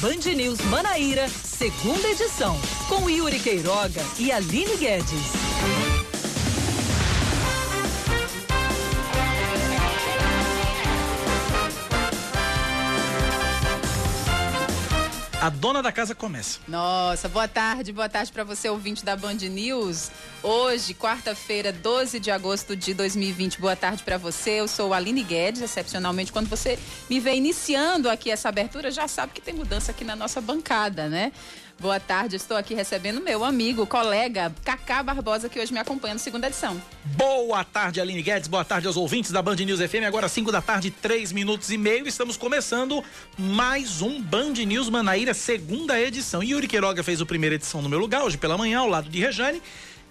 Band News Manaíra, segunda edição, com Yuri Queiroga e Aline Guedes. A dona da casa começa. Nossa, boa tarde, boa tarde para você, ouvinte da Band News. Hoje, quarta-feira, 12 de agosto de 2020. Boa tarde para você. Eu sou Aline Guedes, excepcionalmente. Quando você me vê iniciando aqui essa abertura, já sabe que tem mudança aqui na nossa bancada, né? Boa tarde, estou aqui recebendo meu amigo, colega Cacá Barbosa, que hoje me acompanha na segunda edição. Boa tarde, Aline Guedes. Boa tarde aos ouvintes da Band News FM. Agora 5 da tarde, 3 minutos e meio. Estamos começando mais um Band News Manaíra, segunda edição. Yuri Queiroga fez a primeira edição no meu lugar, hoje pela manhã, ao lado de Rejane.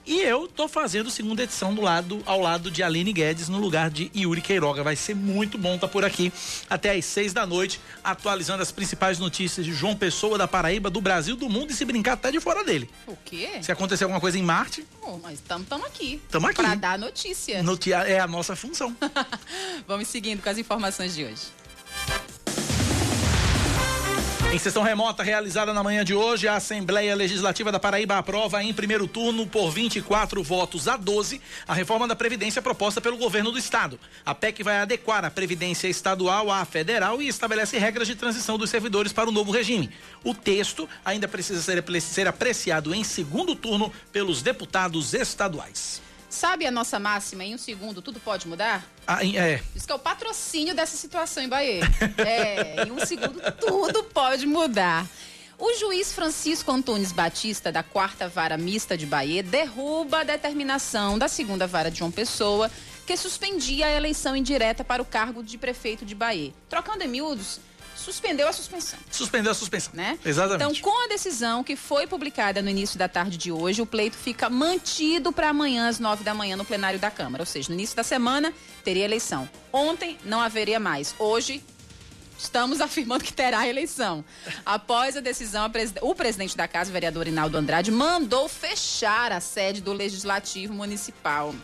E eu tô fazendo segunda edição do lado, ao lado de Aline Guedes, no lugar de Yuri Queiroga. Vai ser muito bom estar tá por aqui até às seis da noite, atualizando as principais notícias de João Pessoa, da Paraíba, do Brasil, do mundo e se brincar até de fora dele. O quê? Se acontecer alguma coisa em Marte. Oh, mas estamos aqui. Estamos aqui. Para dar notícia. Notia é a nossa função. Vamos seguindo com as informações de hoje. Em sessão remota realizada na manhã de hoje, a Assembleia Legislativa da Paraíba aprova em primeiro turno, por 24 votos a 12, a reforma da Previdência proposta pelo governo do Estado. A PEC vai adequar a Previdência Estadual à federal e estabelece regras de transição dos servidores para o novo regime. O texto ainda precisa ser, apreciado em segundo turno pelos deputados estaduais. Sabe a nossa máxima, em um segundo tudo pode mudar? Ah, é. Isso que é o patrocínio dessa situação em Bahia. é, em um segundo tudo pode mudar. O juiz Francisco Antunes Batista, da quarta vara mista de Bahia, derruba a determinação da segunda vara de João Pessoa, que suspendia a eleição indireta para o cargo de prefeito de Bahia. Trocando em miúdos, suspendeu a suspensão. Suspendeu a suspensão. Né? Exatamente. Então, com a decisão que foi publicada no início da tarde de hoje, o pleito fica mantido para amanhã às nove da manhã no plenário da Câmara. Ou seja, no início da semana teria eleição. Ontem não haveria mais. Hoje estamos afirmando que terá eleição. Após a decisão, o presidente da casa, o vereador Inaldo Andrade, mandou fechar a sede do Legislativo Municipal.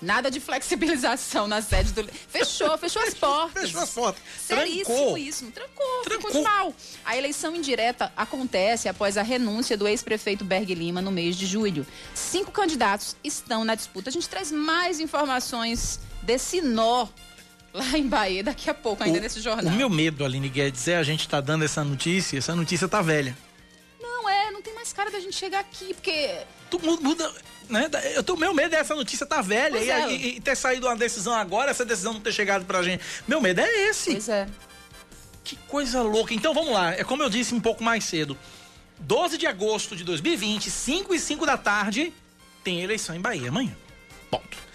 Nada de flexibilização na sede do. Fechou, fechou as portas. Fechou as portas. Seríssimo isso. Trancou, Trancou. ficou de mal. A eleição indireta acontece após a renúncia do ex-prefeito Berg Lima no mês de julho. Cinco candidatos estão na disputa. A gente traz mais informações desse nó lá em Bahia daqui a pouco, ainda o, nesse jornal. O meu medo, Aline Guedes, é a gente tá dando essa notícia, essa notícia tá velha. Não é, não tem mais cara da gente chegar aqui, porque. Tu muda né? Eu tô, meu medo é essa notícia tá velha e, é. e, e, ter saído uma decisão agora, essa decisão não ter chegado pra gente. Meu medo é esse. Pois é. Que coisa louca. Então vamos lá, é como eu disse um pouco mais cedo. 12 de agosto de 2020, 5 e 5 da tarde, tem eleição em Bahia amanhã. Ponto.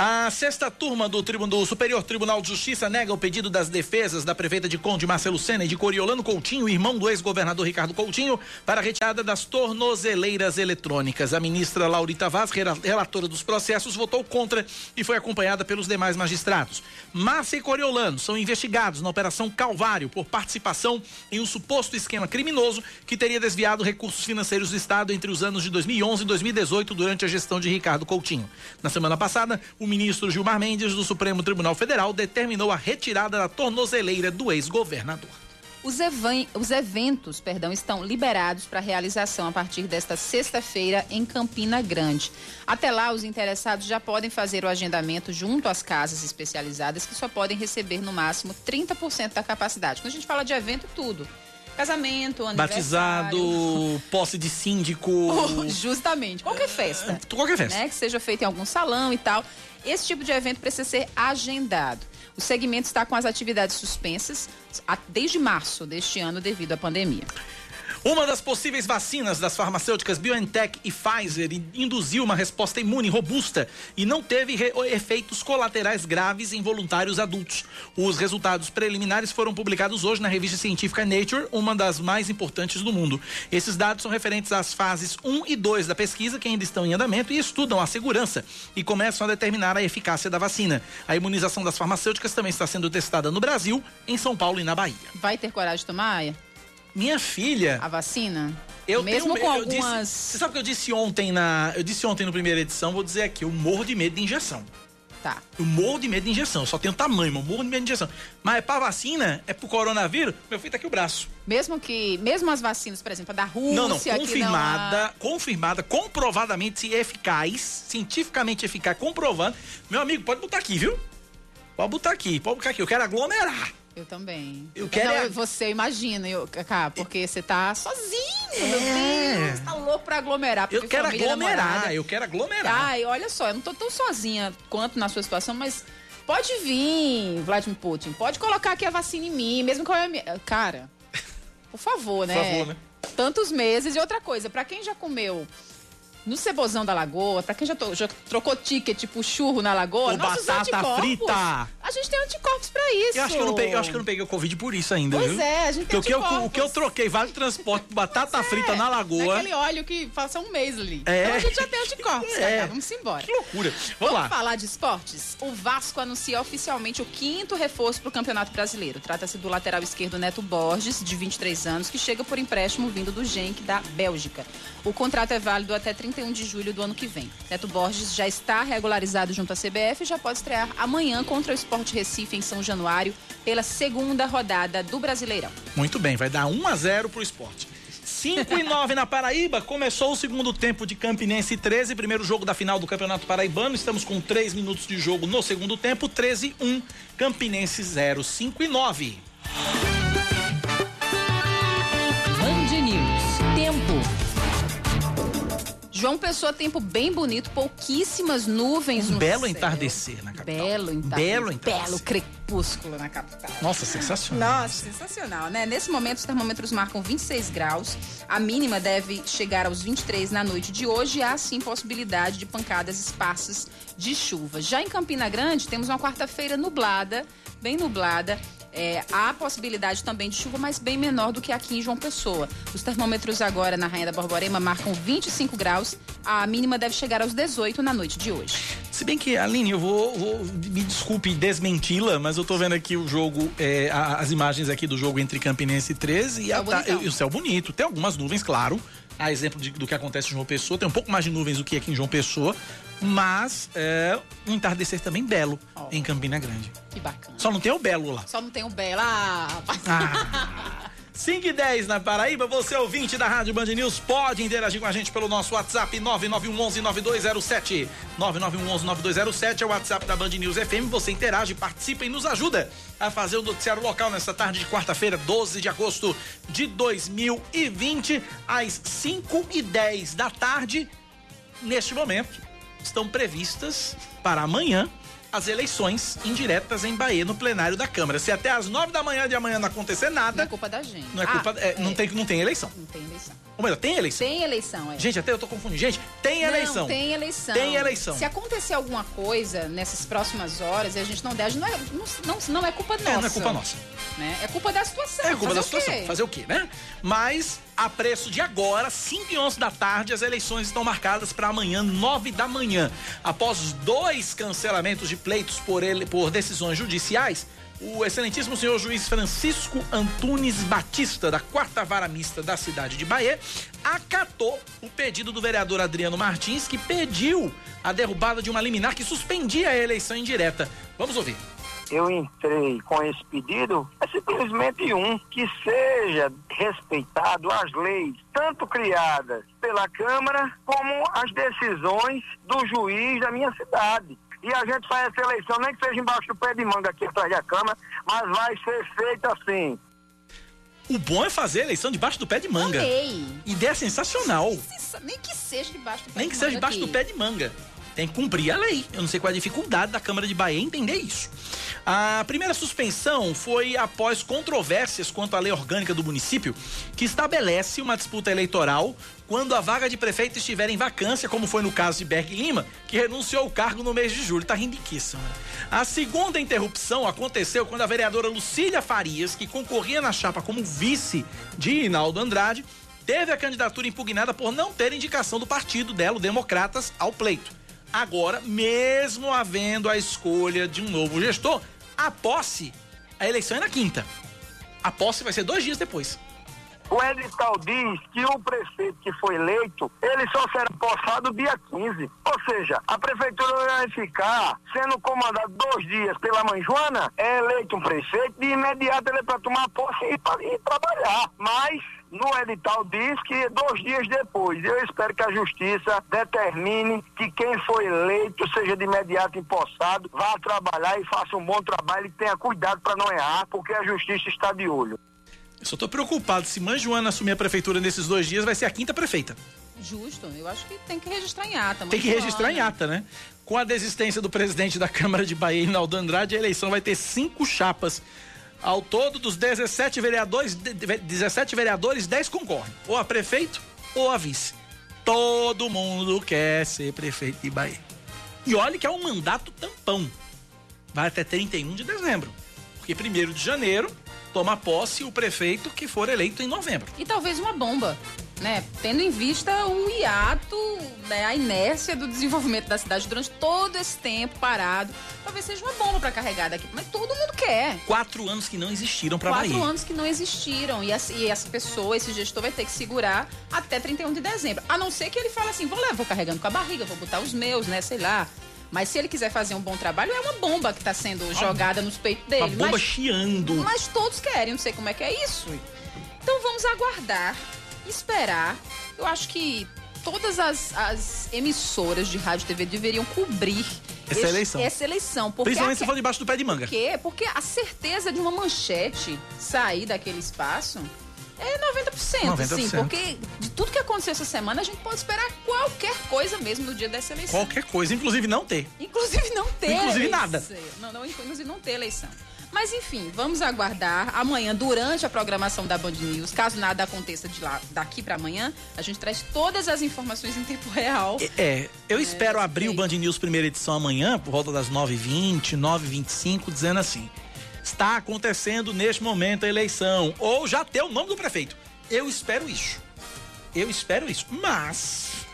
A sexta turma do, do, Superior Tribunal de Justiça nega o pedido das defesas da prefeita de Conde Marcelo Sena e de Coriolano Coutinho, irmão do ex-governador Ricardo Coutinho, para a retirada das tornozeleiras eletrônicas. A ministra Laurita Vaz, relatora dos processos, votou contra e foi acompanhada pelos demais magistrados. Márcia e Coriolano são investigados na Operação Calvário por participação em um suposto esquema criminoso que teria desviado recursos financeiros do Estado entre os anos de 2011 e 2018 durante a gestão de Ricardo Coutinho. Na semana passada, o ministro Gilmar Mendes do Supremo Tribunal Federal determinou a retirada da tornozeleira do ex-governador. Os, os, eventos perdão, estão liberados para realização a partir desta sexta-feira em Campina Grande. Até lá, os interessados já podem fazer o agendamento junto às casas especializadas, que só podem receber no máximo 30% da capacidade. Quando a gente fala de evento, tudo casamento, Batizado, posse de síndico. justamente. Qualquer festa. É, qualquer festa. Né? Que seja feita em algum salão e tal. Esse tipo de evento precisa ser agendado. O segmento está com as atividades suspensas desde março deste ano devido à pandemia. Uma das possíveis vacinas das farmacêuticas BioNTech e Pfizer induziu uma resposta imune robusta e não teve efeitos colaterais graves em voluntários adultos. Os resultados preliminares foram publicados hoje na revista científica Nature, uma das mais importantes do mundo. Esses dados são referentes às fases 1 e 2 da pesquisa, que ainda estão em andamento e estudam a segurança e começam a determinar a eficácia da vacina. A imunização das farmacêuticas também está sendo testada no Brasil, em São Paulo e na Bahia. Vai ter coragem de tomar? Minha filha. A vacina? Eu Mesmo tenho, com eu algumas. Disse, você sabe o que eu disse ontem na. Eu disse ontem na primeira edição, vou dizer aqui, eu morro de medo de injeção. Tá. Eu morro de medo de injeção. Eu só tenho tamanho, mas eu morro de medo de injeção. Mas é pra vacina, é pro coronavírus, meu filho tá aqui o braço. Mesmo que, mesmo as vacinas, por exemplo, a da Rússia, Não, não, não confirmada, há- confirmada, comprovadamente eficaz, cientificamente eficaz, comprovando. Meu amigo, pode botar aqui, viu? Pode botar aqui, pode botar aqui. Eu quero aglomerar. Eu também. Eu quero Não, é- Você imagina, eu, Cacá, porque você tá sozinho, meu É. Deus. Tá louco pra aglomerar. Eu quero família, aglomerar, namorada. eu quero aglomerar. Ai, olha só, eu não tô tão sozinha quanto na sua situação, mas pode vir, Vladimir Putin. Pode colocar aqui a vacina em mim, mesmo que eu... Cara, por favor, né? Por favor, né? Tantos meses. E outra coisa, pra quem já comeu no cebozão da lagoa, pra quem já, to- já trocou ticket pro churro na lagoa, Ou nossos batata anticorpos, frita. A gente tem anticorpos pra isso. Eu acho que eu não peguei, eu acho que eu não peguei o Covid por isso ainda, Pois viu? é, a gente tem Porque o que, eu, o que eu troquei vale transporte por batata frita na lagoa. Naquele óleo que passa um mês ali. É. Então a gente já tem anticorpos, É. Cacá, vamos embora. Que loucura. Vamos lá. falar de esportes? O Vasco anuncia oficialmente o quinto reforço para o Campeonato Brasileiro. Trata-se do lateral esquerdo Neto Borges, de 23 anos, que chega por empréstimo vindo do Genk da Bélgica. O contrato é válido até 31 de julho do ano que vem. Neto Borges já está regularizado junto à CBF e já pode estrear amanhã contra o Sport Recife em São Januário pela segunda rodada do Brasileirão. Muito bem, vai dar 1 a 0 pro esporte. 5 e 9 na Paraíba, começou o segundo tempo de Campinense 13, primeiro jogo da final do Campeonato Paraibano. Estamos com 3 minutos de jogo no segundo tempo, 13 1, Campinense 0, 5 e 9. João Pessoa, tempo bem bonito, pouquíssimas nuvens Um no belo céu. entardecer na capital. Belo entardecer. Belo entardecer. Belo crepúsculo na capital. Nossa, sensacional. Nossa, sensacional, né? Nesse momento, os termômetros marcam 26 graus. A mínima deve chegar aos 23 na noite de hoje. Há, sim, possibilidade de pancadas esparsas de chuva. Já em Campina Grande, temos uma quarta-feira nublada, bem nublada. É, há possibilidade também de chuva, mas bem menor do que aqui em João Pessoa. Os termômetros agora na Rainha da Borborema marcam 25 graus. A mínima deve chegar aos 18 na noite de hoje. Se bem que, Aline, eu vou, vou- me desculpe desmenti-la, mas eu tô vendo aqui o jogo, é, as imagens aqui do jogo entre Campinense e 13 e, a e o céu bonito. Tem algumas nuvens, claro. A exemplo de- do que acontece em João Pessoa, tem um pouco mais de nuvens do que aqui em João Pessoa, mas é um entardecer também belo Ó. em Campina Grande. Que bacana. Só não tem o belo lá. Só não tem o Bela. Ah. Ah. 5 e 10 na Paraíba, você ouvinte da Rádio Band News, pode interagir com a gente pelo nosso WhatsApp 9911-9207. 9911-9207 é o WhatsApp da Band News FM. Você interage, participa e nos ajuda a fazer o noticiário local nessa tarde de quarta-feira, 12 de agosto de 2020, às 5 e 10 da tarde. Neste momento, estão previstas para amanhã as eleições indiretas em Bahia, no plenário da Câmara. Se até às 9 da manhã de amanhã não acontecer Não nada, é culpa da gente. não é Ah, culpa. é, Não, tem, não tem eleição. Não tem eleição. Ou melhor, tem eleição. Tem eleição, é. Gente, até eu tô confundindo. Gente, tem Não, eleição. tem eleição. Tem eleição. Se acontecer alguma coisa nessas próximas horas e a gente não der, a gente não, é, não, não, não é culpa nossa. É, não é culpa nossa. Né? É culpa da situação. É culpa Fazer da situação. Fazer o quê, né? Mas, a preço de agora, 5 e 11 da tarde, as eleições estão marcadas para amanhã, 9 da manhã. Após dois cancelamentos de pleitos por, ele, por decisões judiciais, o excelentíssimo senhor juiz Francisco Antunes Batista, da quarta vara mista da cidade de Bahia, acatou o pedido do vereador Adriano Martins, que pediu a derrubada de uma liminar que suspendia a eleição indireta. Vamos ouvir. eu entrei com esse pedido é simplesmente um, que seja respeitado as leis, tanto criadas pela Câmara, como as decisões do juiz da minha cidade. E a gente faz essa eleição, nem que seja embaixo do pé de manga aqui atrás da Câmara, mas vai ser feita assim. O bom é fazer a eleição debaixo do pé de manga. Amei. Ideia sensacional. Nem que seja debaixo do pé Nem de que seja manga debaixo aqui. do pé de manga. Tem que cumprir a lei. Eu não sei qual é a dificuldade da Câmara de Bahia em entender isso. A primeira suspensão foi após controvérsias quanto à lei orgânica do município, que estabelece uma disputa eleitoral quando a vaga de prefeito estiver em vacância, como foi no caso de Berg Lima, que renunciou ao cargo no mês de julho. Tá senhora? A segunda interrupção aconteceu quando a vereadora Lucília Farias, que concorria na chapa como vice de Hinaldo Andrade, teve a candidatura impugnada por não ter indicação do partido dela, o Democratas, ao pleito. Agora, mesmo havendo a escolha de um novo gestor, a posse, a eleição é na quinta. A posse vai ser dois dias depois. O edital diz que o prefeito que foi eleito, ele só será possado dia 15. Ou seja, a prefeitura vai ficar sendo comandada dois dias pela mãe Joana, é eleito um prefeito, de imediato ele é para tomar posse e, e trabalhar. Mas no edital diz que dois dias depois. Eu espero que a justiça determine que quem foi eleito seja de imediato empossado, vá trabalhar e faça um bom trabalho e tenha cuidado para não errar, porque a justiça está de olho. Eu só tô preocupado. Se mãe Joana assumir a prefeitura nesses dois dias, vai ser a quinta prefeita. Justo, eu acho que tem que registrar em ata. Tem que registrar em ata, né? Com a desistência do presidente da Câmara de Bahia, Inaldo Andrade, a eleição vai ter cinco chapas. Ao todo, dos 17 vereadores, 17 vereadores, 10 concorrem. Ou a prefeito ou a vice. Todo mundo quer ser prefeito de Bahia. E olha que é um mandato tampão. Vai até 31 de dezembro. Porque 1 de janeiro toma posse o prefeito que for eleito em novembro. E talvez uma bomba, né? Tendo em vista o hiato, né? a inércia do desenvolvimento da cidade durante todo esse tempo parado. Talvez seja uma bomba para carregar daqui. Mas todo mundo quer. Quatro anos que não existiram para Bahia. Quatro anos que não existiram. E, essa, e essa pessoa, esse gestor, vai ter que segurar até 31 de dezembro. A não ser que ele fale assim: vou levar, vou carregando com a barriga, vou botar os meus, né? Sei lá mas se ele quiser fazer um bom trabalho, é uma bomba que está sendo jogada nos peitos dele. Uma bomba mas, chiando. Mas todos querem, não sei como é que é isso. Então vamos aguardar, esperar. Eu acho que todas as, as emissoras de rádio e TV deveriam cobrir essa este, eleição. Essa eleição. Principalmente se for debaixo do pé de manga. Por quê? Porque a certeza de uma manchete sair daquele espaço é 90%, 90%. sim, porque de tudo que aconteceu essa semana, a gente pode esperar qualquer coisa mesmo no dia dessa eleição. Qualquer coisa, inclusive não ter. Inclusive não ter. Inclusive eleição. nada. Não, não, inclusive não ter eleição. Mas enfim, vamos aguardar. Amanhã, durante a programação da Band News, caso nada aconteça de lá, daqui para amanhã, a gente traz todas as informações em tempo real. É, é eu é, espero abrir o Band News primeira edição amanhã, por volta das 9h20, 9h25, dizendo assim: está acontecendo neste momento a eleição. Ou já ter o nome do prefeito. Eu espero isso. Eu espero isso. Mas.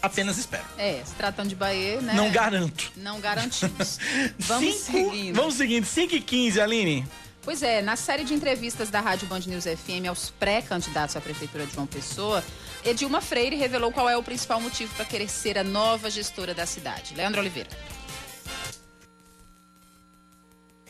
Apenas espero. É, se tratando de Bahia, né? Não garanto. Não garantimos. Vamos Cinco, seguindo. Vamos seguindo. 5 e 15, Aline. Pois é, na série de entrevistas da Rádio Band News FM aos pré-candidatos à Prefeitura de João Pessoa, Edilma Freire revelou qual é o principal motivo para querer ser a nova gestora da cidade. Leandro Oliveira.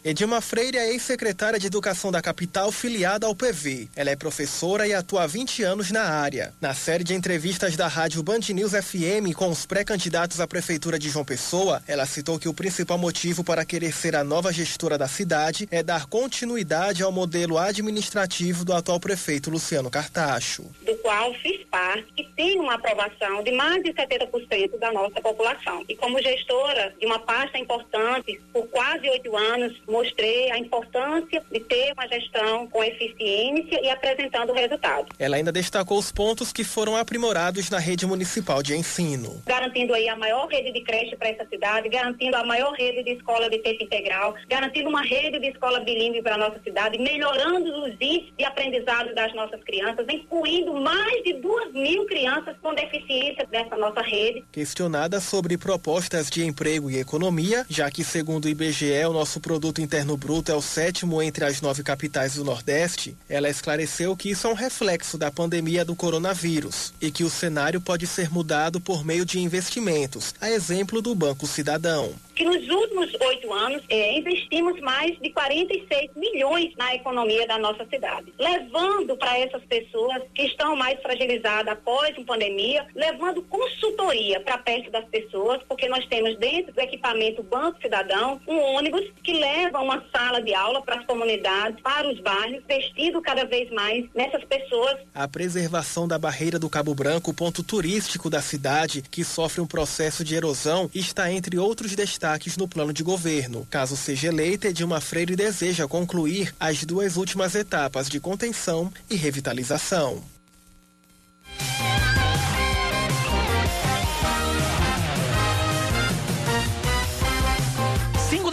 Edilma Freire é ex-secretária de Educação da capital filiada ao PV. Ela é professora e atua há 20 anos na área. Na série de entrevistas da rádio Band News FM com os pré-candidatos à prefeitura de João Pessoa, ela citou que o principal motivo para querer ser a nova gestora da cidade é dar continuidade ao modelo administrativo do atual prefeito Luciano Cartacho. Do qual fiz parte e tem uma aprovação de mais de 70% da nossa população. E como gestora de uma pasta importante por quase oito anos, mostrei a importância de ter uma gestão com eficiência e apresentando resultados. Ela ainda destacou os pontos que foram aprimorados na rede municipal de ensino. Garantindo aí a maior rede de creche para essa cidade, garantindo a maior rede de escola de tempo integral, garantindo uma rede de escola bilíngue para a nossa cidade, melhorando os índices de aprendizado das nossas crianças, incluindo mais de duas mil crianças com deficiência dessa nossa rede. Questionada sobre propostas de emprego e economia, já que segundo o IBGE o nosso produto Interno Bruto é o sétimo entre as nove capitais do Nordeste, ela esclareceu que isso é um reflexo da pandemia do coronavírus e que o cenário pode ser mudado por meio de investimentos, a exemplo do Banco Cidadão que nos últimos oito anos é, investimos mais de 46 milhões na economia da nossa cidade, levando para essas pessoas que estão mais fragilizadas após a pandemia, levando consultoria para perto das pessoas, porque nós temos dentro do equipamento Banco Cidadão um ônibus que leva uma sala de aula para as comunidades, para os bairros, investindo cada vez mais nessas pessoas. A preservação da barreira do Cabo Branco, ponto turístico da cidade, que sofre um processo de erosão, está entre outros destaques destaques no plano de governo. Caso seja eleita, Edilma Freire deseja concluir as duas últimas etapas de contenção e revitalização.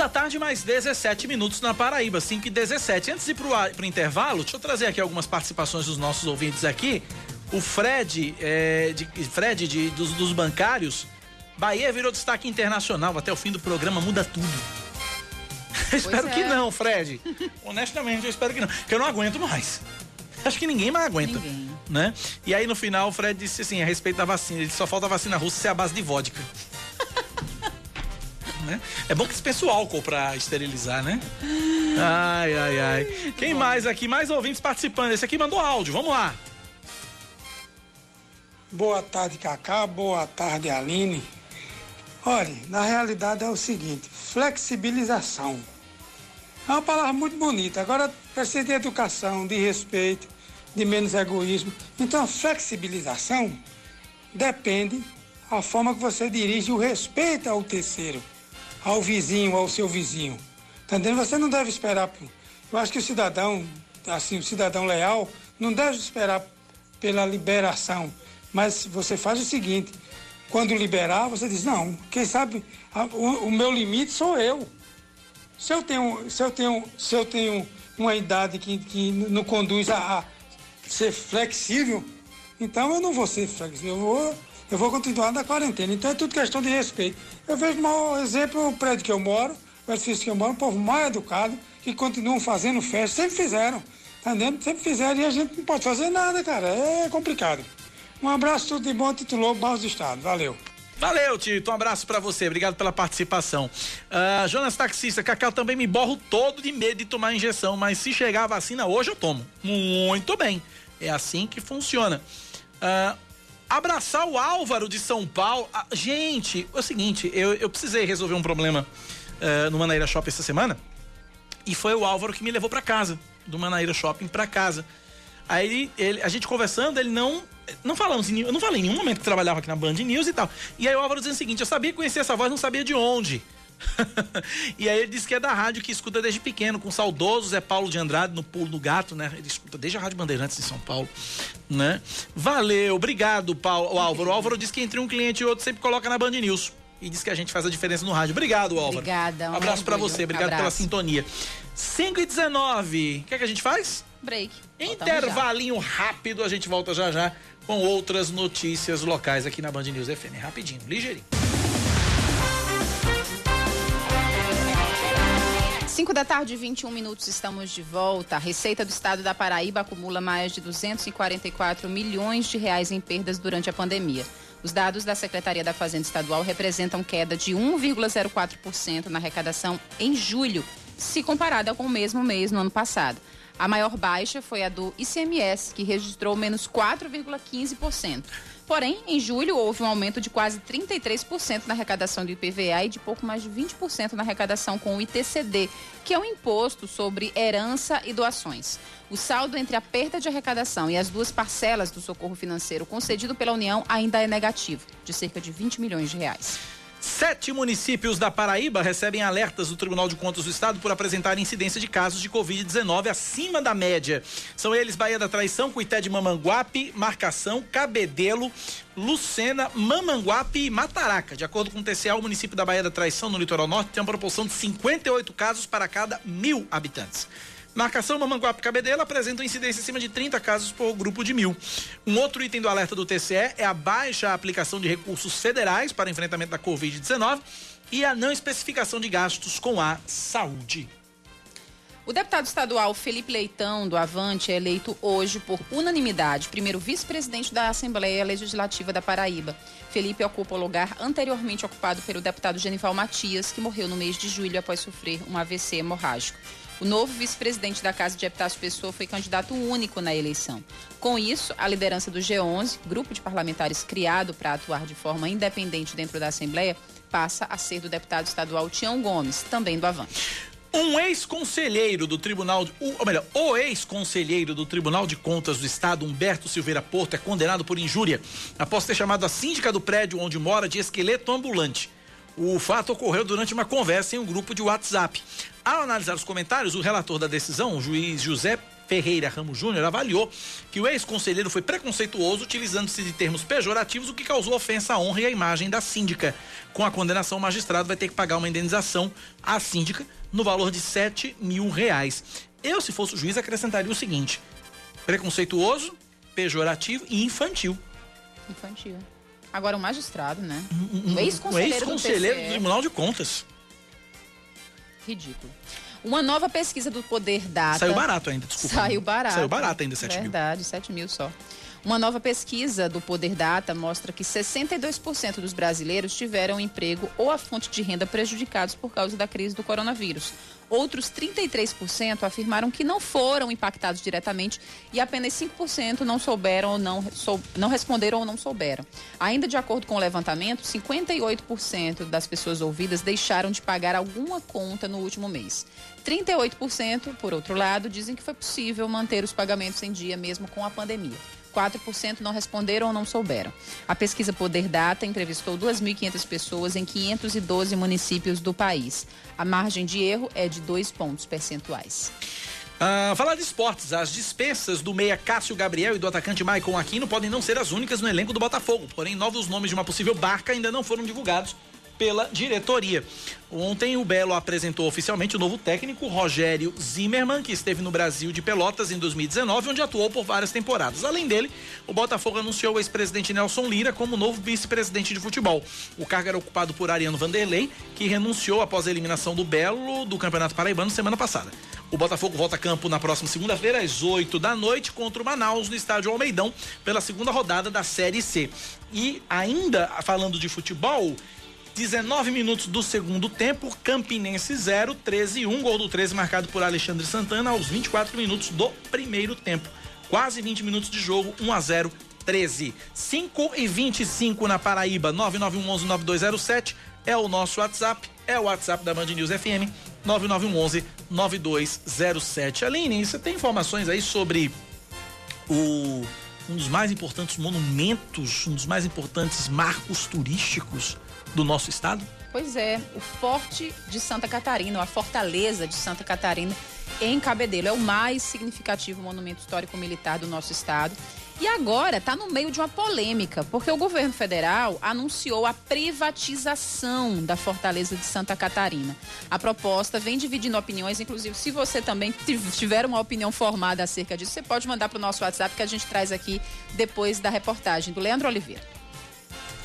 Da tarde, mais 17 minutos na Paraíba, 5 e 17. Antes de ir para o intervalo, deixa eu trazer aqui algumas participações dos nossos ouvintes aqui. O Fred, é, de, Fred de, dos, dos bancários, Bahia virou destaque internacional. Até o fim do programa muda tudo. espero é. que não, Fred. Honestamente, eu espero que não. Porque eu não aguento mais. Acho que ninguém mais aguenta. Ninguém. Né? E aí no final o Fred disse assim, a respeito da vacina, ele só falta a vacina russa ser a base de vodka. né? É bom que dispensa o álcool pra esterilizar, né? Ai, ai, ai. Quem mais aqui? Mais ouvintes participando. Esse aqui mandou áudio, vamos lá. Boa tarde, Cacá. Boa tarde, Aline. Olha, na realidade é o seguinte: flexibilização. É uma palavra muito bonita. Agora precisa de educação, de respeito, de menos egoísmo. Então, a flexibilização depende da forma que você dirige o respeito ao terceiro, ao vizinho, ao seu vizinho. Tá entendendo? Você não deve esperar. Eu acho que o cidadão, assim, o cidadão leal, não deve esperar pela liberação. Mas você faz o seguinte: quando liberar, você diz, não, quem sabe a- o, o meu limite sou eu. Se eu tenho, se eu tenho, se eu tenho uma idade que, que não conduz a, a ser flexível, então eu não vou ser flexível, eu vou, eu vou continuar na quarentena. Então é tudo questão de respeito. Eu vejo mau exemplo o prédio que eu moro, o edifício que eu moro, um povo mal educado, que continuam fazendo festa, sempre fizeram, tá? Sempre fizeram e a gente não pode fazer nada, cara, é complicado. Um abraço, tudo de bom, titulou Barros do Estado, valeu. Valeu, Tito. Um abraço pra você. Obrigado pela participação. Ah, Jonas Taxista, Cacau também me borro todo de medo de tomar injeção, mas se chegar a vacina hoje eu tomo. Muito bem. É assim que funciona. Ah, abraçar o Álvaro de São Paulo. Ah, gente, é o seguinte, eu, eu precisei resolver um problema ah, no Manaíra Shopping essa semana. E foi o Álvaro que me levou pra casa, do Manaíra Shopping pra casa. Aí ele, a gente conversando, ele não. Não falamos, eu não falei em nenhum momento que trabalhava aqui na Band News e tal. E aí o Álvaro dizendo o seguinte: eu sabia conhecer essa voz, não sabia de onde. e aí ele disse que é da rádio que escuta desde pequeno, com o saudoso Zé Paulo de Andrade no Pulo do Gato, né? Ele escuta desde a Rádio Bandeirantes de São Paulo, né? Valeu, obrigado, Paulo, o Álvaro. O Álvaro disse que entre um cliente e outro sempre coloca na Band News. E diz que a gente faz a diferença no rádio. Obrigado, Álvaro. Obrigada, um Abraço pra orgulho. você, obrigado pela Abraço. sintonia. 5 e 19 O que, é que a gente faz? Break. Intervalinho rápido, a gente volta já já com outras notícias locais aqui na Band News FM. Rapidinho, ligeirinho. 5 da tarde, 21 minutos, estamos de volta. A Receita do Estado da Paraíba acumula mais de 244 milhões de reais em perdas durante a pandemia. Os dados da Secretaria da Fazenda Estadual representam queda de 1,04% na arrecadação em julho, se comparada com o mesmo mês no ano passado. A maior baixa foi a do ICMS, que registrou menos 4,15%. Porém, em julho houve um aumento de quase 33% na arrecadação do IPVA e de pouco mais de 20% na arrecadação com o ITCD, que é um imposto sobre herança e doações. O saldo entre a perda de arrecadação e as duas parcelas do socorro financeiro concedido pela União ainda é negativo, de cerca de 20 milhões de reais. Sete municípios da Paraíba recebem alertas do Tribunal de Contas do Estado por apresentar incidência de casos de Covid-19 acima da média. São eles Bahia da Traição, Cuité de Mamanguape, Marcação, Cabedelo, Lucena, Mamanguape e Mataraca. De acordo com o TCA, o município da Bahia da Traição, no litoral norte, tem uma proporção de 58 casos para cada mil habitantes. Marcação Mamanguape Cabedelo apresentam incidência acima de 30 casos por grupo de mil. Um outro item do alerta do TCE é a baixa aplicação de recursos federais para enfrentamento da Covid-19 e a não especificação de gastos com a saúde. O deputado estadual Felipe Leitão, do Avante, é eleito hoje por unanimidade, primeiro vice-presidente da Assembleia Legislativa da Paraíba. Felipe ocupa o lugar anteriormente ocupado pelo deputado Genival Matias, que morreu no mês de julho após sofrer um AVC hemorrágico. O novo vice-presidente da Casa de Epitácio Pessoa foi candidato único na eleição. Com isso, a liderança do G11, grupo de parlamentares criado para atuar de forma independente dentro da Assembleia, passa a ser do deputado estadual Tião Gomes, também do Avante. Um ex-conselheiro do Tribunal, ou melhor, o ex-conselheiro do Tribunal de Contas do Estado, Humberto Silveira Porto, é condenado por injúria após ter chamado a síndica do prédio onde mora de esqueleto ambulante. O fato ocorreu durante uma conversa em um grupo de WhatsApp. Ao analisar os comentários, o relator da decisão, o juiz José Ferreira Ramos Júnior, avaliou que o ex-conselheiro foi preconceituoso utilizando-se de termos pejorativos, o que causou ofensa à honra e à imagem da síndica. Com a condenação, o magistrado vai ter que pagar uma indenização à síndica no valor de 7 mil reais. Eu, se fosse o juiz, acrescentaria o seguinte: preconceituoso, pejorativo e infantil. Infantil. Agora o magistrado, né? Um O ex-conselheiro do ex-conselheiro do TCE. Tribunal de Contas. Ridículo. Uma nova pesquisa do Poder Data. Saiu barato ainda, desculpa. Saiu barato. Saiu barato ainda, 7 mil. Verdade, 7 mil só. Uma nova pesquisa do Poder Data mostra que 62% dos brasileiros tiveram emprego ou a fonte de renda prejudicados por causa da crise do coronavírus. Outros 33% afirmaram que não foram impactados diretamente e apenas 5% não souberam ou não, sou, não responderam ou não souberam. Ainda de acordo com o levantamento, 58% das pessoas ouvidas deixaram de pagar alguma conta no último mês. 38%, por outro lado, dizem que foi possível manter os pagamentos em dia mesmo com a pandemia. 4% não responderam ou não souberam. A pesquisa Poder Data entrevistou 2.500 pessoas em 512 municípios do país. A margem de erro é de 2 pontos percentuais. Ah, falar de esportes, as dispensas do meia Cássio Gabriel e do atacante Maicon Aquino podem não ser as únicas no elenco do Botafogo, porém novos nomes de uma possível barca ainda não foram divulgados pela diretoria. Ontem o Belo apresentou oficialmente o novo técnico Rogério Zimmermann, que esteve no Brasil de Pelotas em 2019, onde atuou por várias temporadas. Além dele, o Botafogo anunciou o ex-presidente Nelson Lira como novo vice-presidente de futebol. O cargo era ocupado por Ariano Vanderlei, que renunciou após a eliminação do Belo do Campeonato Paraibano semana passada. O Botafogo volta a campo na próxima segunda-feira, às 8 da noite, contra o Manaus, no estádio Almeidão, pela segunda rodada da Série C. E ainda falando de futebol, 19 minutos do segundo tempo, Campinense 0, 13 1, gol do 13 marcado por Alexandre Santana aos 24 minutos do primeiro tempo. Quase 20 minutos de jogo, 1 a 0, 13. 5 e 25 na Paraíba, 9911 9207 é o nosso WhatsApp, é o WhatsApp da Band News FM, 9911 9207. Aline, você tem informações aí sobre o um dos mais importantes monumentos, um dos mais importantes marcos turísticos do nosso estado? Pois é, o Forte de Santa Catarina, a Fortaleza de Santa Catarina, em Cabedelo. É o mais significativo monumento histórico-militar do nosso estado. E agora está no meio de uma polêmica, porque o governo federal anunciou a privatização da Fortaleza de Santa Catarina. A proposta vem dividindo opiniões, inclusive se você também tiver uma opinião formada acerca disso, você pode mandar para o nosso WhatsApp que a gente traz aqui depois da reportagem do Leandro Oliveira.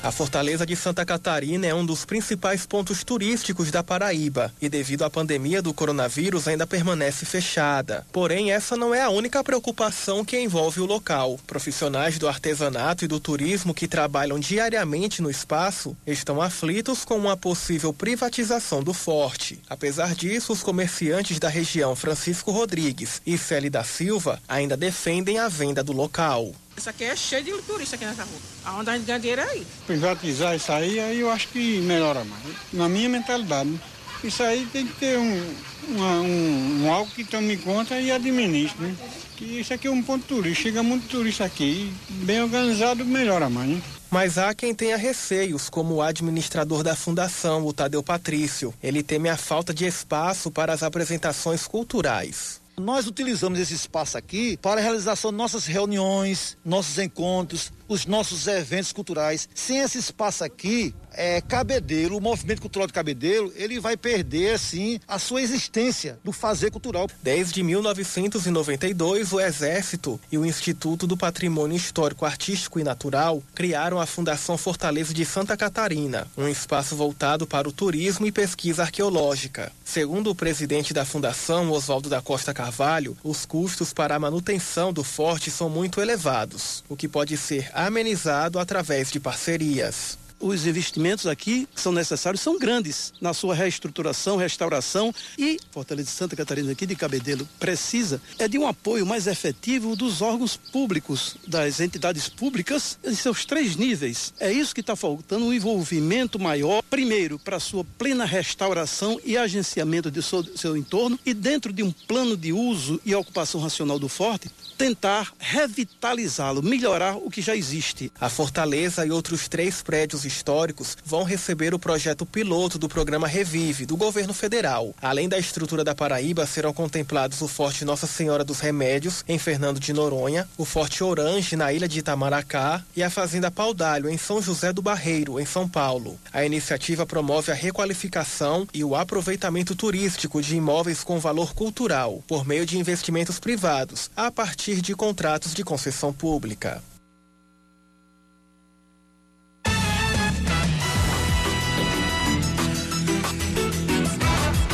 A Fortaleza de Santa Catarina é um dos principais pontos turísticos da Paraíba e, devido à pandemia do coronavírus, ainda permanece fechada. Porém, essa não é a única preocupação que envolve o local. Profissionais do artesanato e do turismo que trabalham diariamente no espaço estão aflitos com uma possível privatização do forte. Apesar disso, os comerciantes da região Francisco Rodrigues e Célia da Silva ainda defendem a venda do local. Isso aqui é cheio de turista aqui nessa rua. Aonde a gente ganha dinheiro é aí. Privatizar isso aí, aí eu acho que melhora mais. Na minha mentalidade. Né? Isso aí tem que ter um, uma, um, um, algo que tome conta e administre, né? Que isso aqui é um ponto turístico, chega muito turista aqui, bem organizado melhora mais, né? Mas há quem tenha receios, como o administrador da fundação, o Tadeu Patrício. Ele teme a falta de espaço para as apresentações culturais. Nós utilizamos esse espaço aqui para a realização de nossas reuniões, nossos encontros, os nossos eventos culturais. Sem esse espaço aqui, é, Cabedelo, o movimento cultural de Cabedelo, ele vai perder, assim, a sua existência do fazer cultural. Desde 1992, o Exército e o Instituto do Patrimônio Histórico, Artístico e Natural criaram a Fundação Fortaleza de Santa Catarina, um espaço voltado para o turismo e pesquisa arqueológica. Segundo o presidente da Fundação, Oswaldo da Costa Carvalho, os custos para a manutenção do forte são muito elevados, o que pode ser amenizado através de parcerias os investimentos aqui que são necessários são grandes na sua reestruturação, restauração e Fortaleza de Santa Catarina aqui de Cabedelo precisa é de um apoio mais efetivo dos órgãos públicos, das entidades públicas em seus três níveis. É isso que está faltando, um envolvimento maior, primeiro, para sua plena restauração e agenciamento de seu, seu entorno e dentro de um plano de uso e ocupação racional do forte, tentar revitalizá-lo, melhorar o que já existe. A Fortaleza e outros três prédios históricos vão receber o projeto piloto do programa Revive, do governo federal. Além da estrutura da Paraíba, serão contemplados o Forte Nossa Senhora dos Remédios, em Fernando de Noronha, o Forte Orange, na ilha de Itamaracá, e a Fazenda Paudalho, em São José do Barreiro, em São Paulo. A iniciativa promove a requalificação e o aproveitamento turístico de imóveis com valor cultural, por meio de investimentos privados, a partir de contratos de concessão pública.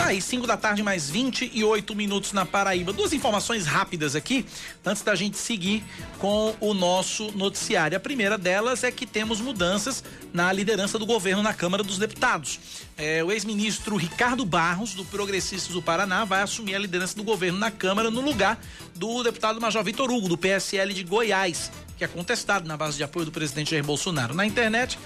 Tá aí, 5 da tarde, mais 28 minutos na Paraíba. Duas informações rápidas aqui, antes da gente seguir com o nosso noticiário. A primeira delas é que temos mudanças na liderança do governo na Câmara dos Deputados. É, o ex-ministro Ricardo Barros, do Progressistas do Paraná, vai assumir a liderança do governo na Câmara no lugar do deputado Major Vitor Hugo, do PSL de Goiás que é contestado na base de apoio do presidente Jair Bolsonaro. Na internet,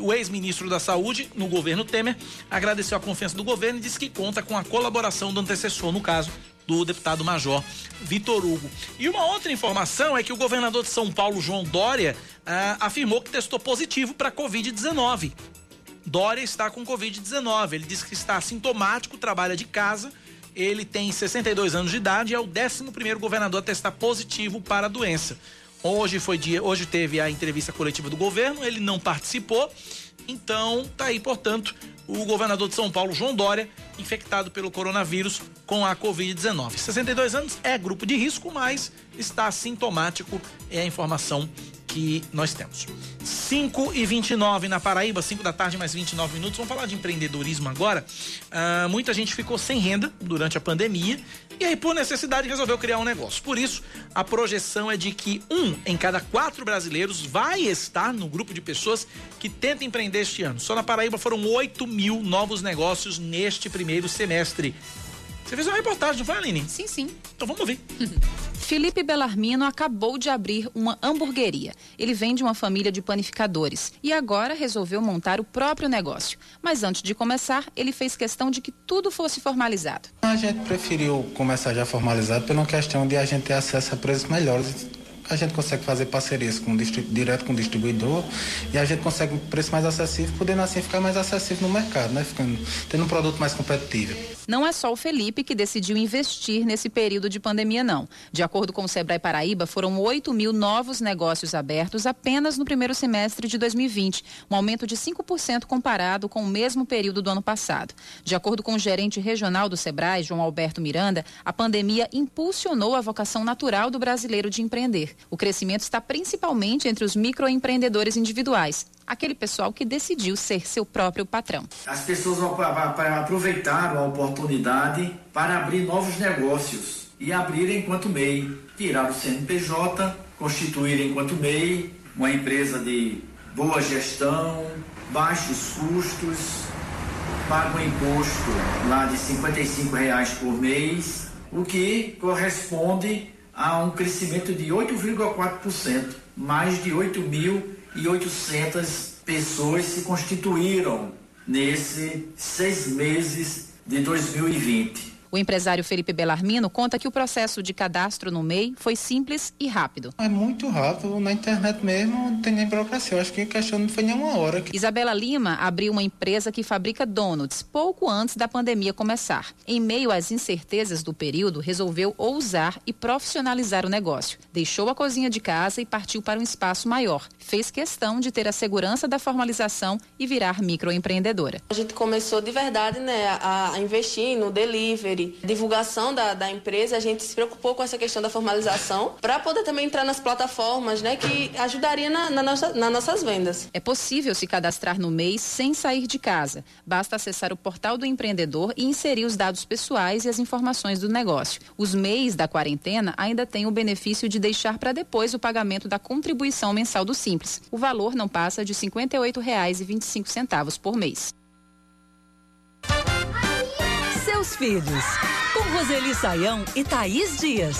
o ex-ministro da Saúde, no governo Temer, agradeceu a confiança do governo e disse que conta com a colaboração do antecessor, no caso, do deputado Major Vitor Hugo. E uma outra informação é que o governador de São Paulo, João Dória, ah, afirmou que testou positivo para Covid-19. Dória está com Covid-19. Ele disse que está assintomático, trabalha de casa. Ele tem 62 anos de idade e é o 11 primeiro governador a testar positivo para a doença. Hoje foi dia, hoje teve a entrevista coletiva do governo, ele não participou. Então, tá aí, portanto, o governador de São Paulo, João Dória, infectado pelo coronavírus com a Covid-19. 62 anos é grupo de risco, mas está sintomático, é a informação que nós temos. 5 e 29 na Paraíba, 5 da tarde, mais 29 minutos. Vamos falar de empreendedorismo agora. Uh, muita gente ficou sem renda durante a pandemia e aí, por necessidade, resolveu criar um negócio. Por isso, a projeção é de que um em cada quatro brasileiros vai estar no grupo de pessoas que tenta empreender este ano. Só na Paraíba foram 8 mil novos negócios neste primeiro semestre. Você fez uma reportagem, não foi, Aline? Sim, sim. Então vamos ouvir. Felipe Belarmino acabou de abrir uma hamburgueria. Ele vem de uma família de panificadores e agora resolveu montar o próprio negócio. Mas antes de começar, ele fez questão de que tudo fosse formalizado. A gente preferiu começar já formalizado pela questão de a gente ter acesso a preços melhores a gente consegue fazer parcerias com direto com o distribuidor e a gente consegue um preço mais acessível, podendo assim ficar mais acessível no mercado, né? Ficando, tendo um produto mais competitivo. Não é só o Felipe que decidiu investir nesse período de pandemia, não. De acordo com o Sebrae Paraíba, foram 8 mil novos negócios abertos apenas no primeiro semestre de 2020, um aumento de 5% comparado com o mesmo período do ano passado. De acordo com o gerente regional do Sebrae, João Alberto Miranda, a pandemia impulsionou a vocação natural do brasileiro de empreender. O crescimento está principalmente entre os microempreendedores individuais, aquele pessoal que decidiu ser seu próprio patrão. As pessoas aproveitaram a oportunidade para abrir novos negócios e abrir enquanto MEI, tirar o CNPJ, constituir enquanto MEI uma empresa de boa gestão, baixos custos, paga um imposto lá de R$ reais por mês, o que corresponde a um crescimento de 8,4%. Mais de 8.800 pessoas se constituíram nesses seis meses de 2020. O empresário Felipe Belarmino conta que o processo de cadastro no MEI foi simples e rápido. É muito rápido, na internet mesmo não tem nem burocracia. Eu acho que a questão não foi nenhuma hora. Isabela Lima abriu uma empresa que fabrica donuts pouco antes da pandemia começar. Em meio às incertezas do período, resolveu ousar e profissionalizar o negócio. Deixou a cozinha de casa e partiu para um espaço maior. Fez questão de ter a segurança da formalização e virar microempreendedora. A gente começou de verdade né, a investir no delivery divulgação da, da empresa, a gente se preocupou com essa questão da formalização para poder também entrar nas plataformas, né, que ajudaria na, na nossa, nas nossas vendas. É possível se cadastrar no mês sem sair de casa. Basta acessar o portal do empreendedor e inserir os dados pessoais e as informações do negócio. Os MEIs da quarentena ainda têm o benefício de deixar para depois o pagamento da contribuição mensal do Simples. O valor não passa de R$ 58,25 por mês. Seus filhos. Com Roseli Saião e Thaís Dias.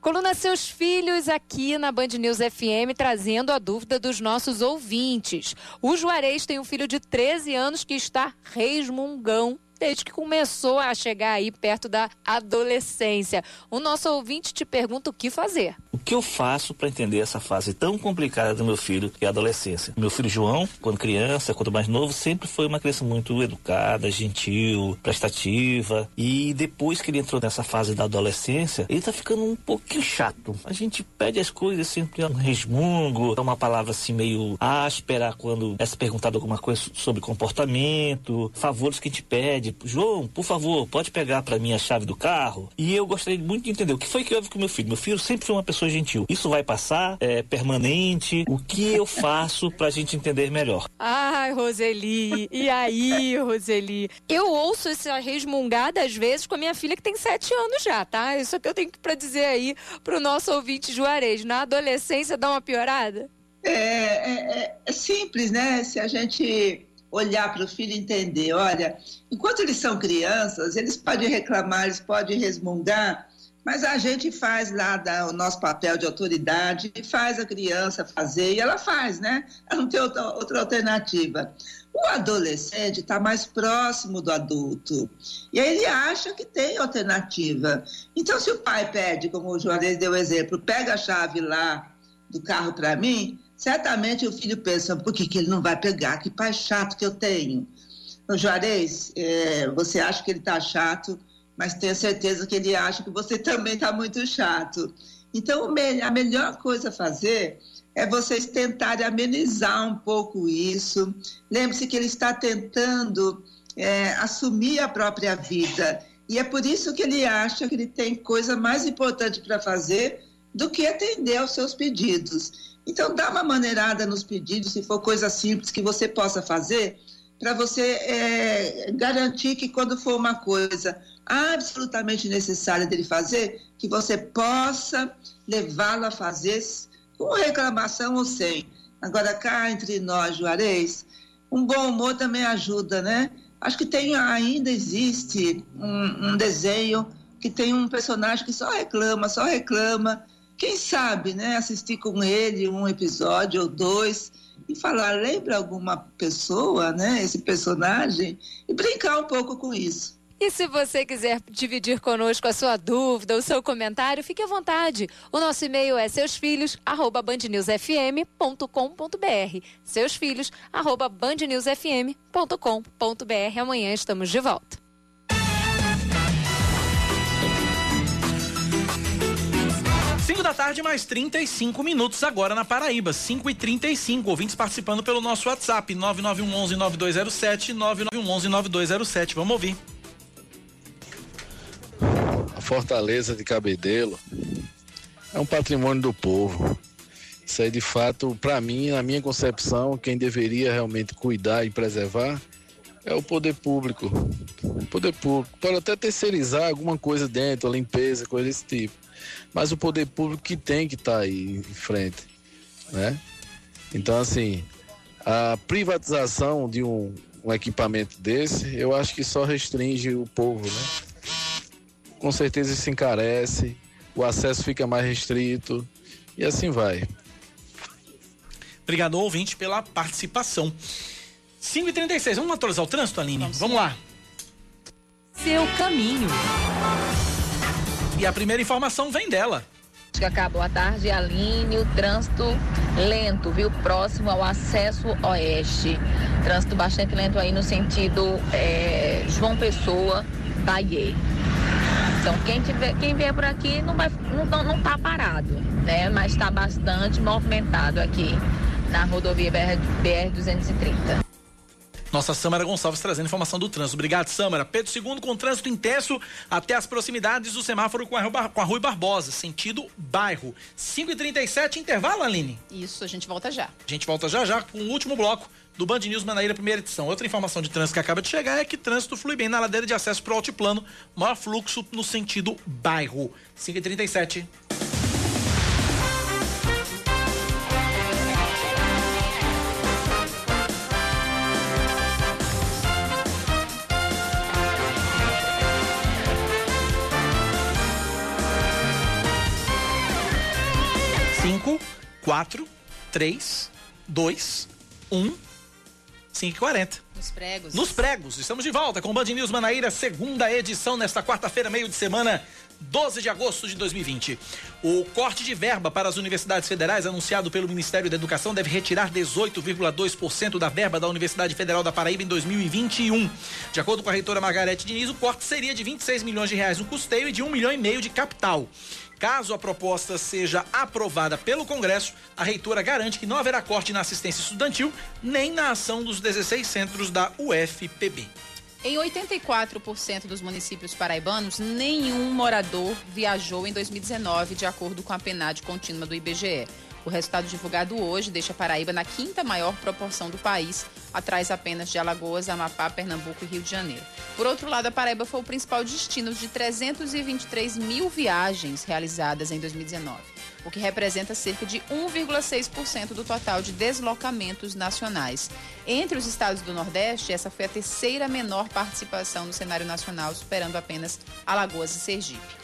Coluna Seus Filhos aqui na Band News FM trazendo a dúvida dos nossos ouvintes. O Juarez tem um filho de 13 anos que está resmungão desde que começou a chegar aí perto da adolescência. O nosso ouvinte te pergunta o que fazer. Que eu faço para entender essa fase tão complicada do meu filho, é a adolescência? Meu filho João, quando criança, quando mais novo, sempre foi uma criança muito educada, gentil, prestativa. E depois que ele entrou nessa fase da adolescência, ele tá ficando um pouquinho chato. A gente pede as coisas sempre um resmungo, é uma palavra assim meio áspera quando é perguntado alguma coisa sobre comportamento, favores que a gente pede João, por favor, pode pegar para mim a chave do carro? E eu gostaria muito de entender o que foi que houve com meu filho. Meu filho sempre foi uma pessoa gentil. Isso vai passar? É permanente? O que eu faço para a gente entender melhor? Ai, Roseli, e aí, Roseli? Eu ouço essa resmungada às vezes com a minha filha que tem sete anos já, tá? Isso é que eu tenho para dizer aí pro nosso ouvinte Juarez. Na adolescência dá uma piorada? É, é, é simples, né? Se a gente olhar para o filho e entender, olha, enquanto eles são crianças, eles podem reclamar, eles podem resmungar, mas a gente faz lá o nosso papel de autoridade faz a criança fazer, e ela faz, né? Ela não tem outra, outra alternativa. O adolescente está mais próximo do adulto e aí ele acha que tem alternativa. Então, se o pai pede, como o Juarez deu exemplo, pega a chave lá do carro para mim, certamente o filho pensa, por que, que ele não vai pegar? Que pai chato que eu tenho. O Juarez, é, você acha que ele está chato, mas tenha certeza que ele acha que você também está muito chato. Então, a melhor coisa a fazer é vocês tentarem amenizar um pouco isso. Lembre-se que ele está tentando é, assumir a própria vida. E é por isso que ele acha que ele tem coisa mais importante para fazer do que atender aos seus pedidos. Então, dá uma maneirada nos pedidos, se for coisa simples que você possa fazer, para você é, garantir que quando for uma coisa absolutamente necessária dele fazer, que você possa levá-lo a fazer com reclamação ou sem. Agora, cá entre nós, Juarez, um bom humor também ajuda, né? Acho que tem, ainda existe um, um desenho que tem um personagem que só reclama, só reclama. Quem sabe, né? Assistir com ele um episódio ou dois e falar, lembra alguma pessoa, né? Esse personagem e brincar um pouco com isso. E se você quiser dividir conosco a sua dúvida, o seu comentário, fique à vontade. O nosso e-mail é seusfilhos@bandnewsfm.com.br. seusfilhos@bandnewsfm.com.br. Amanhã estamos de volta. Cinco da tarde, mais 35 minutos agora na Paraíba. 5 e 35 Ouvintes participando pelo nosso WhatsApp: 9911 9207 9911 9207. Vamos ouvir. Fortaleza de Cabedelo é um patrimônio do povo. Isso aí, de fato, para mim, na minha concepção, quem deveria realmente cuidar e preservar é o poder público. O poder público. Pode até terceirizar alguma coisa dentro, a limpeza, coisa desse tipo. Mas o poder público que tem que estar tá aí em frente. Né? Então, assim, a privatização de um, um equipamento desse, eu acho que só restringe o povo, né? Com certeza isso encarece, o acesso fica mais restrito e assim vai. Obrigado, ouvinte, pela participação. 5h36, vamos atualizar o trânsito, Aline? Vamos, vamos lá. Seu caminho. E a primeira informação vem dela. que acabou a tarde, Aline, o trânsito lento, viu? Próximo ao acesso oeste. Trânsito bastante lento aí no sentido é, João Pessoa, Bahia. Então quem, tiver, quem vier por aqui não, vai, não, não tá parado, né? Mas está bastante movimentado aqui na rodovia BR, BR 230. Nossa Samara Gonçalves trazendo informação do trânsito. Obrigado, Samara. Pedro II com trânsito intenso até as proximidades do semáforo com a, com a Rui Barbosa, sentido bairro. 5h37, intervalo, Aline? Isso, a gente volta já. A gente volta já já com o último bloco do Band News Manaíra, primeira edição. Outra informação de trânsito que acaba de chegar é que trânsito flui bem na ladeira de acesso para o altiplano, maior fluxo no sentido bairro. 5h37. Cinco, quatro, três, dois, um. 5h40. Nos pregos. Nos pregos. Estamos de volta com o Band News Manaíra, segunda edição nesta quarta-feira, meio de semana, 12 de agosto de 2020. O corte de verba para as universidades federais anunciado pelo Ministério da Educação deve retirar 18,2% da verba da Universidade Federal da Paraíba em 2021. De acordo com a reitora Margarete Diniz, o corte seria de 26 milhões de reais no custeio e de 1 milhão e meio de capital. Caso a proposta seja aprovada pelo Congresso, a reitora garante que não haverá corte na assistência estudantil nem na ação dos 16 centros da UFPB. Em 84% dos municípios paraibanos, nenhum morador viajou em 2019, de acordo com a PNAD contínua do IBGE. O resultado divulgado hoje deixa Paraíba na quinta maior proporção do país, atrás apenas de Alagoas, Amapá, Pernambuco e Rio de Janeiro. Por outro lado, a Paraíba foi o principal destino de 323 mil viagens realizadas em 2019, o que representa cerca de 1,6% do total de deslocamentos nacionais. Entre os estados do Nordeste, essa foi a terceira menor participação no cenário nacional, superando apenas Alagoas e Sergipe.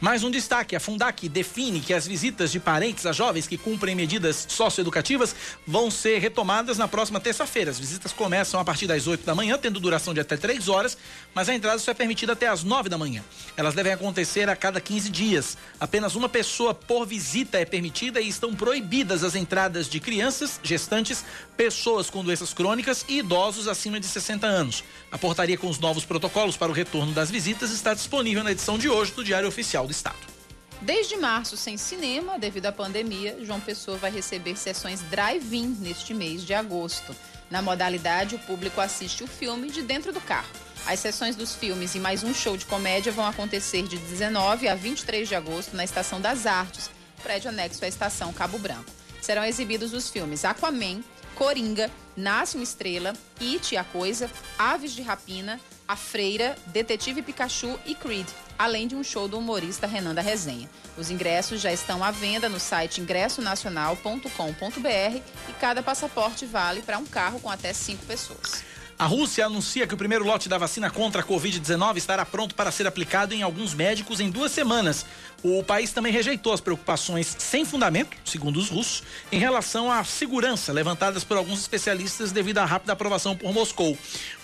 Mais um destaque: a Fundac define que as visitas de parentes a jovens que cumprem medidas socioeducativas vão ser retomadas na próxima terça-feira. As visitas começam a partir das 8 da manhã, tendo duração de até 3 horas, mas a entrada só é permitida até as 9 da manhã. Elas devem acontecer a cada 15 dias. Apenas uma pessoa por visita é permitida e estão proibidas as entradas de crianças, gestantes, pessoas com doenças crônicas e idosos acima de 60 anos. A portaria com os novos protocolos para o retorno das visitas está disponível na edição de hoje do Diário Oficial do Estado. Desde março, sem cinema, devido à pandemia, João Pessoa vai receber sessões drive-in neste mês de agosto. Na modalidade, o público assiste o filme de dentro do carro. As sessões dos filmes e mais um show de comédia vão acontecer de 19 a 23 de agosto na Estação das Artes, prédio anexo à Estação Cabo Branco. Serão exibidos os filmes Aquaman, Coringa, Nasce uma Estrela, It, a Coisa, Aves de Rapina, A Freira, Detetive Pikachu e Creed, além de um show do humorista Renan da Resenha. Os ingressos já estão à venda no site ingressonacional.com.br e cada passaporte vale para um carro com até cinco pessoas. A Rússia anuncia que o primeiro lote da vacina contra a Covid-19 estará pronto para ser aplicado em alguns médicos em duas semanas. O país também rejeitou as preocupações sem fundamento, segundo os russos, em relação à segurança levantadas por alguns especialistas devido à rápida aprovação por Moscou.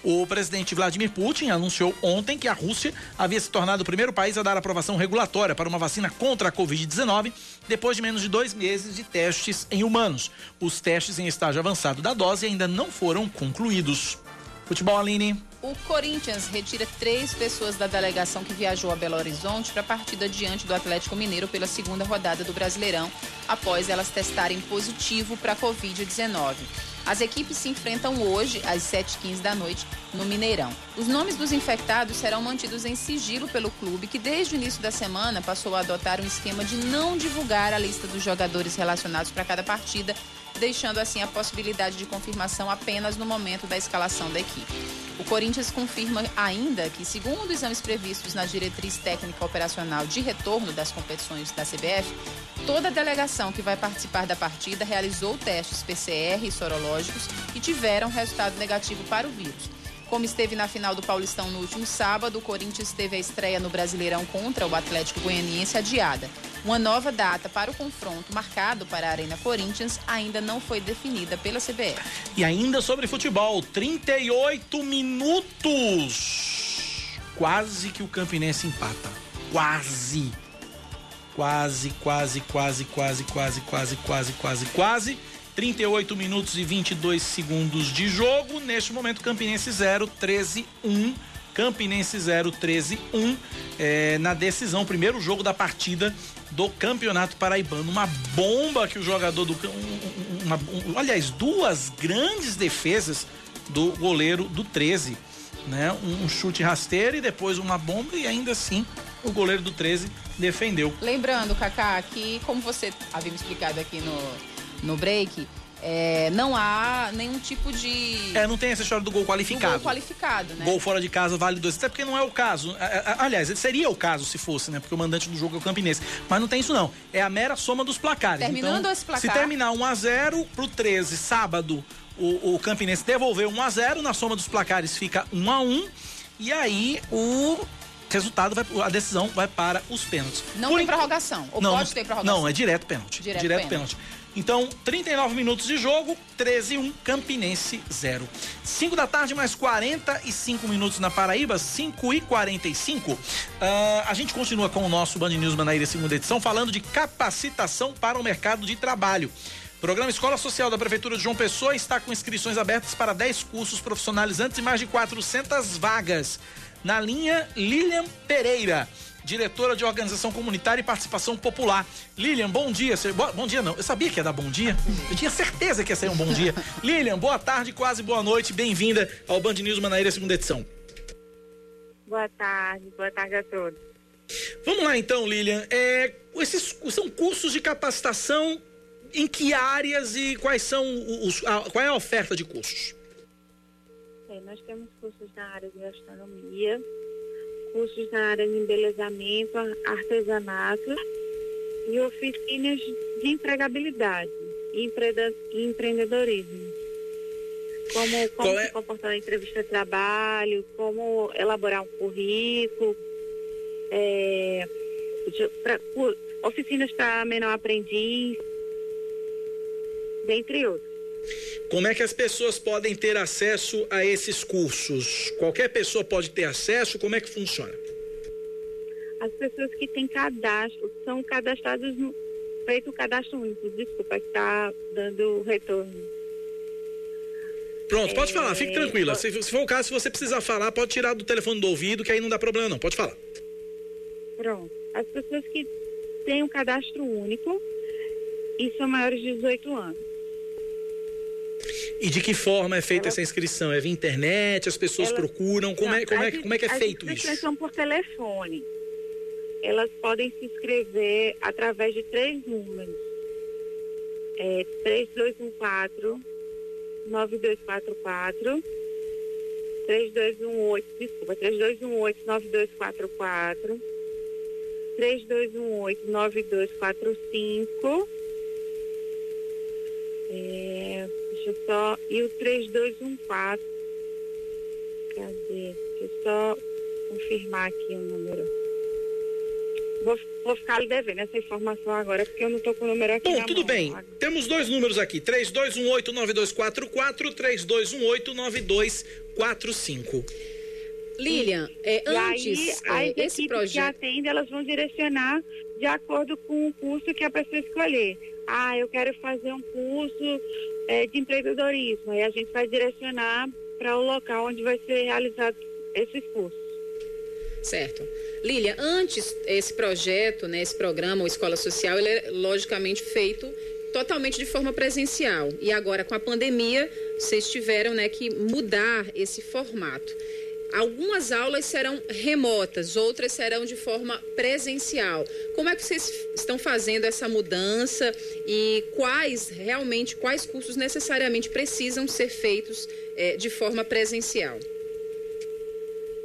O presidente Vladimir Putin anunciou ontem que a Rússia havia se tornado o primeiro país a dar aprovação regulatória para uma vacina contra a Covid-19 depois de menos de dois meses de testes em humanos. Os testes em estágio avançado da dose ainda não foram concluídos. Futebol, Aline. O Corinthians retira três pessoas da delegação que viajou a Belo Horizonte para a partida diante do Atlético Mineiro pela segunda rodada do Brasileirão, após elas testarem positivo para a Covid-19. As equipes se enfrentam hoje, às 7h15 da noite, no Mineirão. Os nomes dos infectados serão mantidos em sigilo pelo clube, que desde o início da semana passou a adotar um esquema de não divulgar a lista dos jogadores relacionados para cada partida deixando assim a possibilidade de confirmação apenas no momento da escalação da equipe. O Corinthians confirma ainda que, segundo exames previstos na diretriz técnica operacional de retorno das competições da CBF, toda a delegação que vai participar da partida realizou testes PCR e sorológicos e tiveram resultado negativo para o vírus. Como esteve na final do Paulistão no último sábado, o Corinthians teve a estreia no Brasileirão contra o Atlético Goianiense adiada. Uma nova data para o confronto, marcado para a Arena Corinthians, ainda não foi definida pela CBF. E ainda sobre futebol, 38 minutos. Quase que o Campinense empata. Quase. Quase, quase, quase, quase, quase, quase, quase, quase, quase. 38 minutos e 22 segundos de jogo. Neste momento, Campinense 0, 13, 1. Campinense 0, 13, 1. É, na decisão, primeiro jogo da partida do Campeonato Paraibano. Uma bomba que o jogador do. Uma, um, aliás, duas grandes defesas do goleiro do 13. Né? Um, um chute rasteiro e depois uma bomba, e ainda assim o goleiro do 13 defendeu. Lembrando, Kaká, que como você havia me explicado aqui no no break, é, não há nenhum tipo de. É, não tem essa história do gol qualificado. Do gol qualificado, né? Gol fora de casa vale dois. Até porque não é o caso. É, é, aliás, seria o caso se fosse, né? Porque o mandante do jogo é o Campinense. Mas não tem isso, não. É a mera soma dos placares. Terminando então, esse placar. Se terminar 1x0 pro 13, sábado, o, o Campinense devolveu 1x0. Na soma dos placares fica 1x1. E aí o resultado vai, a decisão vai para os pênaltis. Não Por tem prorrogação. Ou não, pode ter prorrogação? Não, é direto pênalti. Direto, direto pênalti. pênalti. Então, 39 minutos de jogo, 13 1, Campinense 0. 5 da tarde, mais 45 minutos na Paraíba, 5 e 45. Uh, a gente continua com o nosso Band News Manaíra, segunda edição, falando de capacitação para o mercado de trabalho. Programa Escola Social da Prefeitura de João Pessoa está com inscrições abertas para 10 cursos profissionalizantes e mais de 400 vagas. Na linha Lilian Pereira diretora de organização comunitária e participação popular. Lilian, bom dia. Bom dia não, eu sabia que ia dar bom dia. Eu tinha certeza que ia sair um bom dia. Lilian, boa tarde, quase boa noite. Bem-vinda ao Band News Manaíra, segunda edição. Boa tarde, boa tarde a todos. Vamos lá então, Lilian. É, esses são cursos de capacitação em que áreas e quais são os, a- qual é a oferta de cursos? É, nós temos cursos na área de gastronomia, cursos na área de embelezamento, artesanato e oficinas de empregabilidade e empreendedorismo. Como, como é- se comportar na entrevista de trabalho, como elaborar um currículo, é, pra- oficinas para menor aprendiz, dentre outros. Como é que as pessoas podem ter acesso a esses cursos? Qualquer pessoa pode ter acesso? Como é que funciona? As pessoas que têm cadastro são cadastradas no feito o cadastro único. Desculpa, que está dando retorno. Pronto, pode É, falar, fique tranquila. Se, se for o caso, se você precisar falar, pode tirar do telefone do ouvido, que aí não dá problema não. Pode falar. Pronto. As pessoas que têm um cadastro único e são maiores de 18 anos. E de que forma é feita essa inscrição? É via internet? As pessoas Ela- procuram? Como é, Não, como é, as que- como é que é as feito inscrições isso? são por telefone. Elas podem se inscrever através de três números. É 3214 9244 3218, desculpa, 3218 9244 3218 9245 é, deixa eu só. E o 3214. Cadê? Deixa eu só confirmar aqui o número. Vou, vou ficar lhe devendo essa informação agora, porque eu não estou com o número aqui Bom, na tudo mão. bem. Temos dois números aqui: 3218-9244, 3218-9245. Lilian, é, E antes, aí, é, as esse equipes que projeto. atendem, elas vão direcionar de acordo com o curso que a pessoa escolher. Ah, eu quero fazer um curso eh, de empreendedorismo. Aí a gente vai direcionar para o local onde vai ser realizado esses cursos. Certo. Lilian, antes esse projeto, né, esse programa, o Escola Social, ele é logicamente feito totalmente de forma presencial. E agora com a pandemia, vocês tiveram, né, que mudar esse formato. Algumas aulas serão remotas, outras serão de forma presencial. Como é que vocês estão fazendo essa mudança e quais realmente, quais cursos necessariamente precisam ser feitos eh, de forma presencial?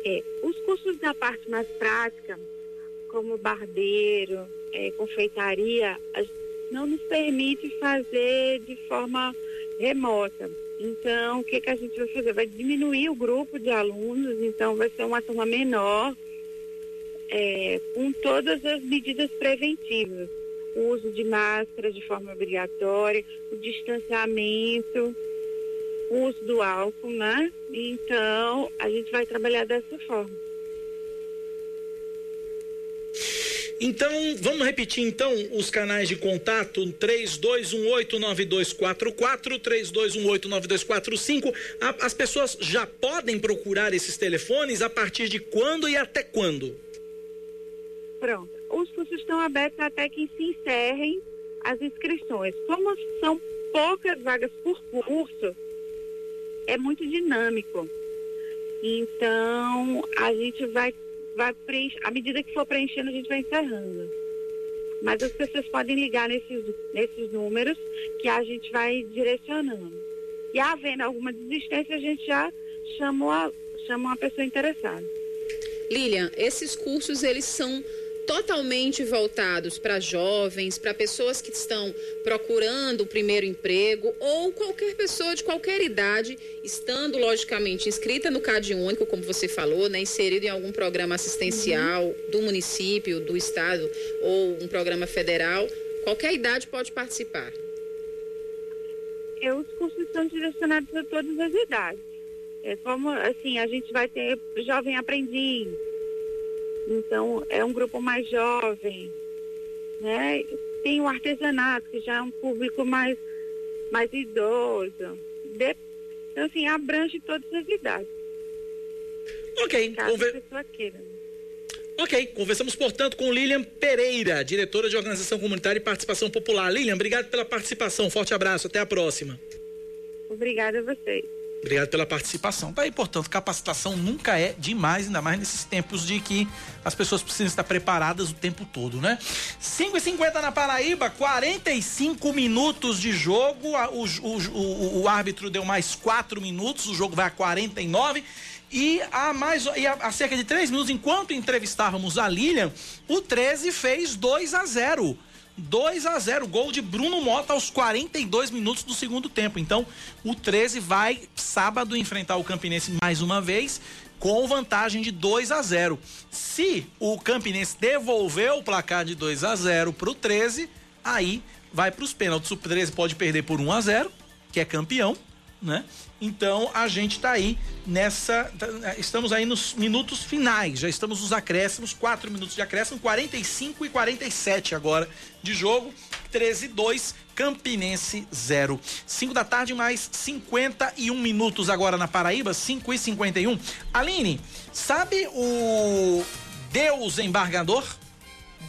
É, os cursos da parte mais prática, como barbeiro, é, confeitaria, não nos permite fazer de forma remota. Então, o que, que a gente vai fazer? Vai diminuir o grupo de alunos, então vai ser uma turma menor, é, com todas as medidas preventivas. O uso de máscara de forma obrigatória, o distanciamento, o uso do álcool, né? Então, a gente vai trabalhar dessa forma. Então, vamos repetir então os canais de contato 32189244, 32189245. A- As pessoas já podem procurar esses telefones a partir de quando e até quando? Pronto. Os cursos estão abertos até que se encerrem as inscrições. Como são poucas vagas por curso, é muito dinâmico. Então, a gente vai, vai preencher, à medida que for preenchendo, a gente vai encerrando. Mas as pessoas podem ligar nesses, nesses números que a gente vai direcionando. E havendo alguma desistência, a gente já chama, uma pessoa interessada. Lilian, esses cursos eles são totalmente voltados para jovens, para pessoas que estão procurando o primeiro emprego ou qualquer pessoa de qualquer idade, estando logicamente inscrita no CAD único, como você falou, né, inserido em algum programa assistencial do município, do estado ou um programa federal, qualquer idade pode participar. Os cursos são direcionados a todas as idades. É como, assim, a gente vai ter jovem aprendiz, então é um grupo mais jovem, né? Tem o artesanato, que já é um público mais, mais idoso. De- então, assim, abrange todas as idades. Ok, Caso conver- a pessoa queira. Ok, conversamos, portanto, com Lilian Pereira, diretora de Organização Comunitária e Participação Popular. Lilian, obrigado pela participação. Forte abraço, até a próxima. Obrigada a vocês. Obrigado pela participação. Tá aí, portanto, capacitação nunca é demais, ainda mais nesses tempos de que as pessoas precisam estar preparadas o tempo todo, né? 5 e 50 na Paraíba, 45 minutos de jogo. O, o, o, o árbitro deu mais 4 minutos, o jogo vai a 49. E há mais e há cerca de 3 minutos, enquanto entrevistávamos a Lilian, o 13 fez 2 a 0. 2 a 0 gol de Bruno Mota aos 42 minutos do segundo tempo. Então, o 13 vai sábado enfrentar o Campinense mais uma vez com vantagem de 2 a 0. Se o Campinense devolver o placar de 2 a 0 para o 13, aí vai para os pênaltis. O 13 pode perder por 1 a 0, que é campeão, né? Então a gente está aí nessa. Estamos aí nos minutos finais, já estamos nos acréscimos, 4 minutos de acréscimo, 45 e 47 agora de jogo. 13 2, Campinense 0. 5 da tarde, mais 51 minutos agora na Paraíba, 5 e 51. Aline, sabe o Deus embargador?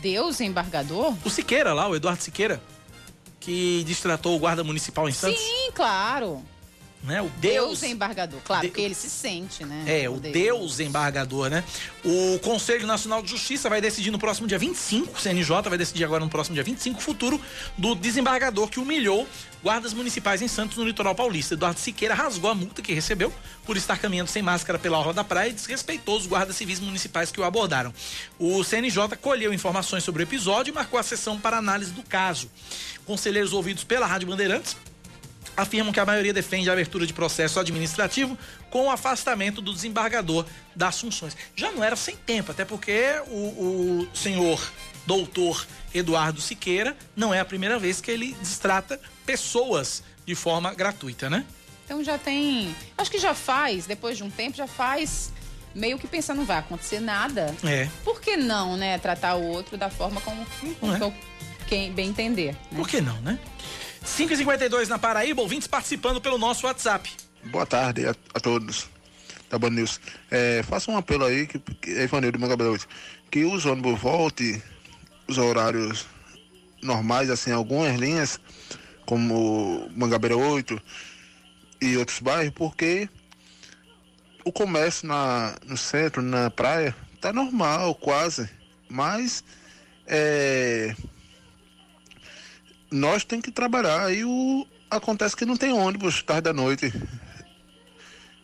Deus embargador? O Siqueira lá, o Eduardo Siqueira, que distratou o guarda municipal em Santos. Sim, claro né? O Deus, Deus embargador, claro, de... porque ele se sente, né? É, o, Deus. Deus embargador, né? O Conselho Nacional de Justiça vai decidir no próximo dia 25, o CNJ vai decidir agora no próximo dia 25 o futuro do desembargador que humilhou guardas municipais em Santos, no litoral paulista. Eduardo Siqueira rasgou a multa que recebeu por estar caminhando sem máscara pela orla da praia e desrespeitou os guardas civis municipais que o abordaram. O CNJ colheu informações sobre o episódio e marcou a sessão para análise do caso. Conselheiros ouvidos pela Rádio Bandeirantes afirmam que a maioria defende a abertura de processo administrativo com o afastamento do desembargador das funções. Já não era sem tempo, até porque o, o senhor doutor Eduardo Siqueira não é a primeira vez que ele destrata pessoas de forma gratuita, né? Então já tem. Acho que já faz, depois de um tempo, já faz meio que pensando, não vai acontecer nada. É. Por que não, né? Tratar o outro da forma como, como é. quem bem entender. Né? Por que não, né? 552 na Paraíba, ouvintes participando pelo nosso WhatsApp. Boa tarde a, a todos da Band News. É, faça um apelo aí, que, que é Ivanildo Mangabeira 8, que os ônibus voltem os horários normais, assim, algumas linhas, como Mangabeira 8 e outros bairros, porque o comércio na, no centro, na praia, tá normal, quase. Mas é, nós tem que trabalhar. E o acontece que não tem ônibus tarde da noite.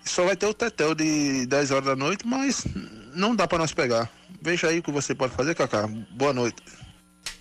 Só vai ter o tetel de 10 horas da noite, mas não dá para nós pegar. Veja aí o que você pode fazer, Cacá. Boa noite.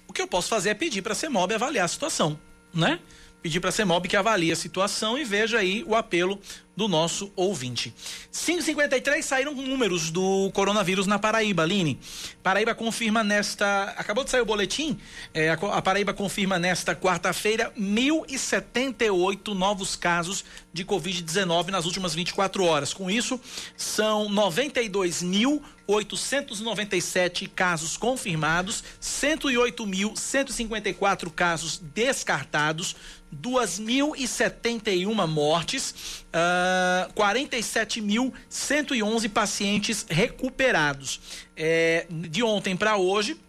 O que eu posso fazer é pedir para a CEMOB avaliar a situação, né? Pedir para a CEMOB que avalie a situação e veja aí o apelo do nosso ouvinte. 553 saíram números do coronavírus na Paraíba, Aline. Paraíba confirma nesta. Acabou de sair o boletim. É, a Paraíba confirma nesta quarta-feira 1.078 novos casos de Covid-19 nas últimas 24 horas. Com isso, são 92.897 casos confirmados, 108.154 casos descartados, 2.071 mortes, uh, ah, 47.111 pacientes recuperados. É, de ontem para hoje,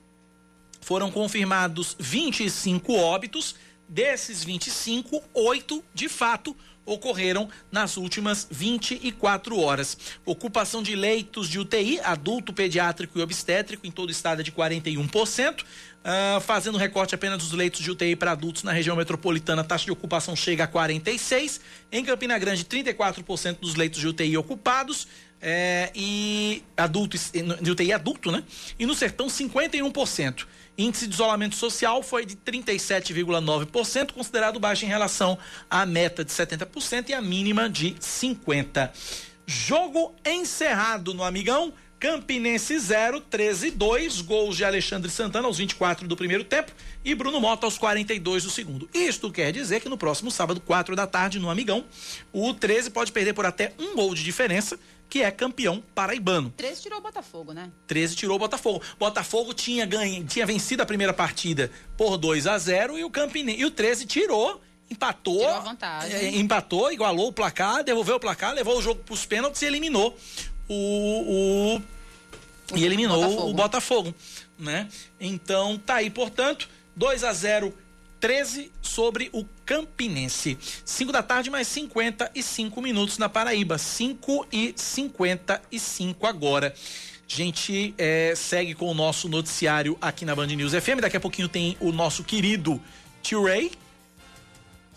foram confirmados 25 óbitos. Desses 25, oito de fato ocorreram nas últimas 24 horas. Ocupação de leitos de UTI, adulto, pediátrico e obstétrico, em todo o estado é de 41%. Uh, fazendo recorte apenas dos leitos de UTI para adultos na região metropolitana, a taxa de ocupação chega a 46. Em Campina Grande, 34% dos leitos de UTI ocupados. É, e adultos, de UTI adulto, né? E no sertão, 51%. Índice de isolamento social foi de 37,9%, considerado baixo em relação à meta de 70% e a mínima de 50%. Jogo encerrado no Amigão. Campinense 0, 13 2, gols de Alexandre Santana aos 24 do primeiro tempo e Bruno Mota aos 42 do segundo. Isto quer dizer que no próximo sábado, 4 da tarde, no Amigão, o 13 pode perder por até um gol de diferença, que é campeão paraibano. 13 tirou o Botafogo, né? 13 tirou o Botafogo. Botafogo tinha ganho, tinha vencido a primeira partida por 2 a 0 e o Campinense, e o 13 tirou empatou. É, empatou, igualou o placar, devolveu o placar, levou o jogo para os pênaltis e eliminou o, o e eliminou Botafogo. o Botafogo, né? Então tá aí, portanto, 2 a 0 13 sobre o Campinense. 5 da tarde, mais 55 minutos na Paraíba. 5 e 55 agora. A gente eh, segue com o nosso noticiário aqui na Band News FM. Daqui a pouquinho tem o nosso querido Tio Ray.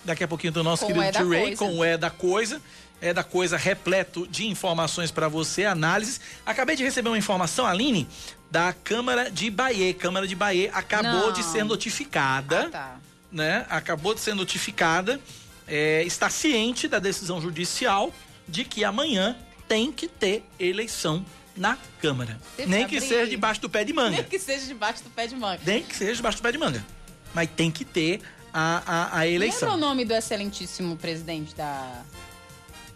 Daqui a pouquinho tem o nosso Com querido É Tio Ray Coisa. com o É da Coisa. É da Coisa repleto de informações para você, análises. Acabei de receber uma informação, Aline, da Câmara de Bahia. Câmara de Bahia acabou Não. de ser notificada Ah, tá. né, acabou de ser notificada, é, está ciente da decisão judicial de que amanhã tem que ter eleição na Câmara. Teve Nem que seja debaixo do pé de manga. Nem que seja debaixo do pé de manga. Nem que seja debaixo do pé de manga. Mas tem que ter a, a, a Lembra o eleição. nome do excelentíssimo presidente da,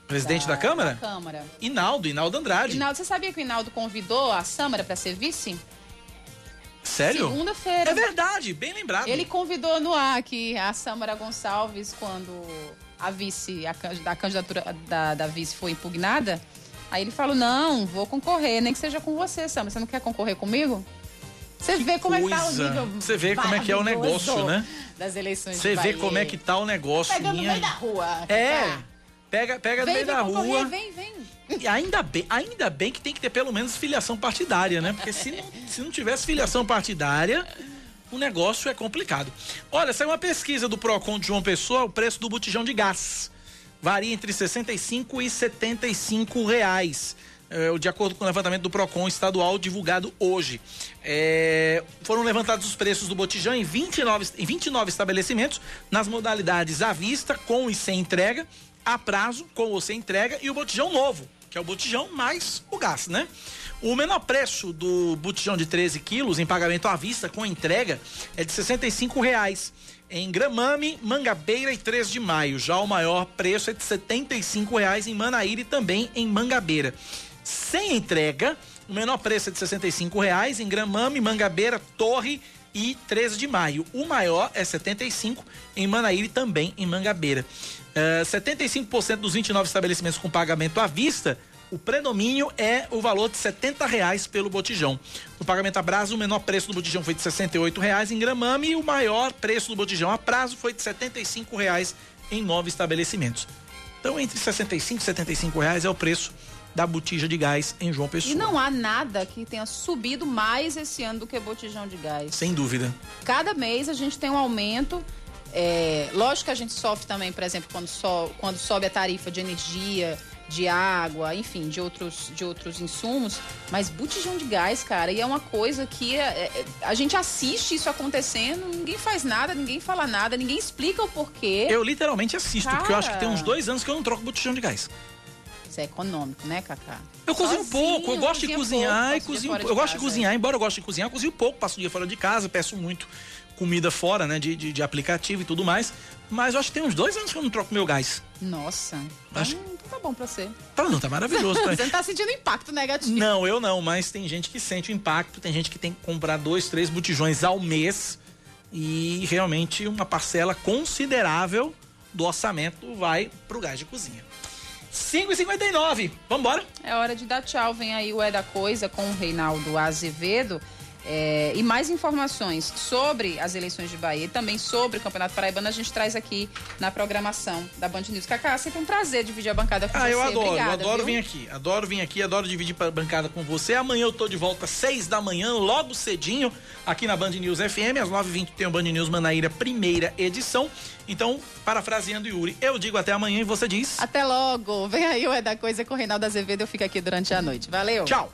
Presidente da, Câmara? da Câmara? Inaldo, Inaldo Andrade. Inaldo, você sabia que o Inaldo convidou a Sâmara para ser vice? Sério? Segunda-feira. É verdade, bem lembrado. Ele convidou no ar que a Sâmara Gonçalves, quando a vice, a, a candidatura da, da vice foi impugnada, aí ele falou: não, vou concorrer, nem que seja com você, Sâmara. Você não quer concorrer comigo? Você vê como é que tá o coisa. nível. Você vê como é que é o negócio, né? Das eleições Você vê como é que tá o negócio. Pega no minha- meio da rua. É. tá? Pega, pega no Vem, meio vem da rua. Vem, vem. E ainda bem, ainda bem que tem que ter pelo menos filiação partidária, né? Porque se não, se não tivesse filiação partidária, o negócio é complicado. Olha, saiu uma pesquisa do Procon de João Pessoa, o preço do botijão de gás varia entre 65 e 75 reais. É, de acordo com o levantamento do Procon estadual divulgado hoje. É, foram levantados os preços do botijão em 29, em 29 estabelecimentos, nas modalidades à vista, com e sem entrega, a prazo, com ou sem entrega, e o botijão novo, que é o botijão mais o gás, né? O menor preço do botijão de 13 quilos em pagamento à vista com entrega é de 65 reais. Em Gramame, Mangabeira e 3 de maio. Já o maior preço é de 75 reais em Manaíra e também em Mangabeira. Sem entrega, o menor preço é de 65 reais em Gramame, Mangabeira, Torre e 13 de maio. O maior é 75 em Manaíra e também em Mangabeira. Eh, 75% dos 29 estabelecimentos com pagamento à vista, o predomínio é o valor de 70 reais pelo botijão. No pagamento a prazo, o menor preço do botijão foi de 68 reais em Gramame e o maior preço do botijão a prazo foi de 75 reais em nove estabelecimentos. Então, entre 65 e 75 reais é o preço da botija de gás em João Pessoa. E não há nada que tenha subido mais esse ano do que botijão de gás. Sem dúvida. Cada mês a gente tem um aumento. É, lógico que a gente sofre também, por exemplo, quando, so- quando sobe a tarifa de energia, de água, enfim, de outros, de outros insumos. Mas botijão de gás, cara, e é uma coisa que é- é- a gente assiste isso acontecendo, ninguém faz nada, ninguém fala nada, ninguém explica o porquê. Eu literalmente assisto, porque eu acho que tem uns Cara. dois anos que eu não troco botijão de gás. Isso é econômico, né, Cacá? Eu cozinho Sozinho, pouco, eu gosto de cozinha cozinhar pouco, e cozinho. Eu gosto de casa, cozinhar, embora eu goste de cozinhar, eu cozinho pouco, passo o dia fora de casa, peço muito comida fora, né? De, de, de aplicativo e tudo mais. Mas eu acho que tem uns dois anos que eu não troco meu gás. Nossa. Acho- Então, então tá bom pra você. Tá, não, tá maravilhoso. pra. Você não tá sentindo impacto negativo. Não, eu não, mas tem gente que sente o impacto, tem gente que tem que comprar dois, três botijões ao mês e realmente uma parcela considerável do orçamento vai pro gás de cozinha. 5,59. Vambora. É hora de dar tchau. Vem aí o É da Coisa com o Reinaldo Azevedo. É, e mais informações sobre as eleições de Bahia e também sobre o Campeonato Paraibano a gente traz aqui na programação da Band News. Cacá, sempre um prazer dividir a bancada com Ah, você. eu adoro, Obrigada, eu adoro viu? vir aqui. Adoro vir aqui, adoro dividir a bancada com você. Amanhã eu tô de volta às 6 da manhã, logo cedinho, aqui na Band News FM. Às 9h20 tem o Band News Manaíra, primeira edição. Então, parafraseando Yuri, eu digo até amanhã e você diz. Até logo. Vem aí o É da Coisa com o Reinaldo Azevedo. Eu fico aqui durante a noite. Valeu. Tchau.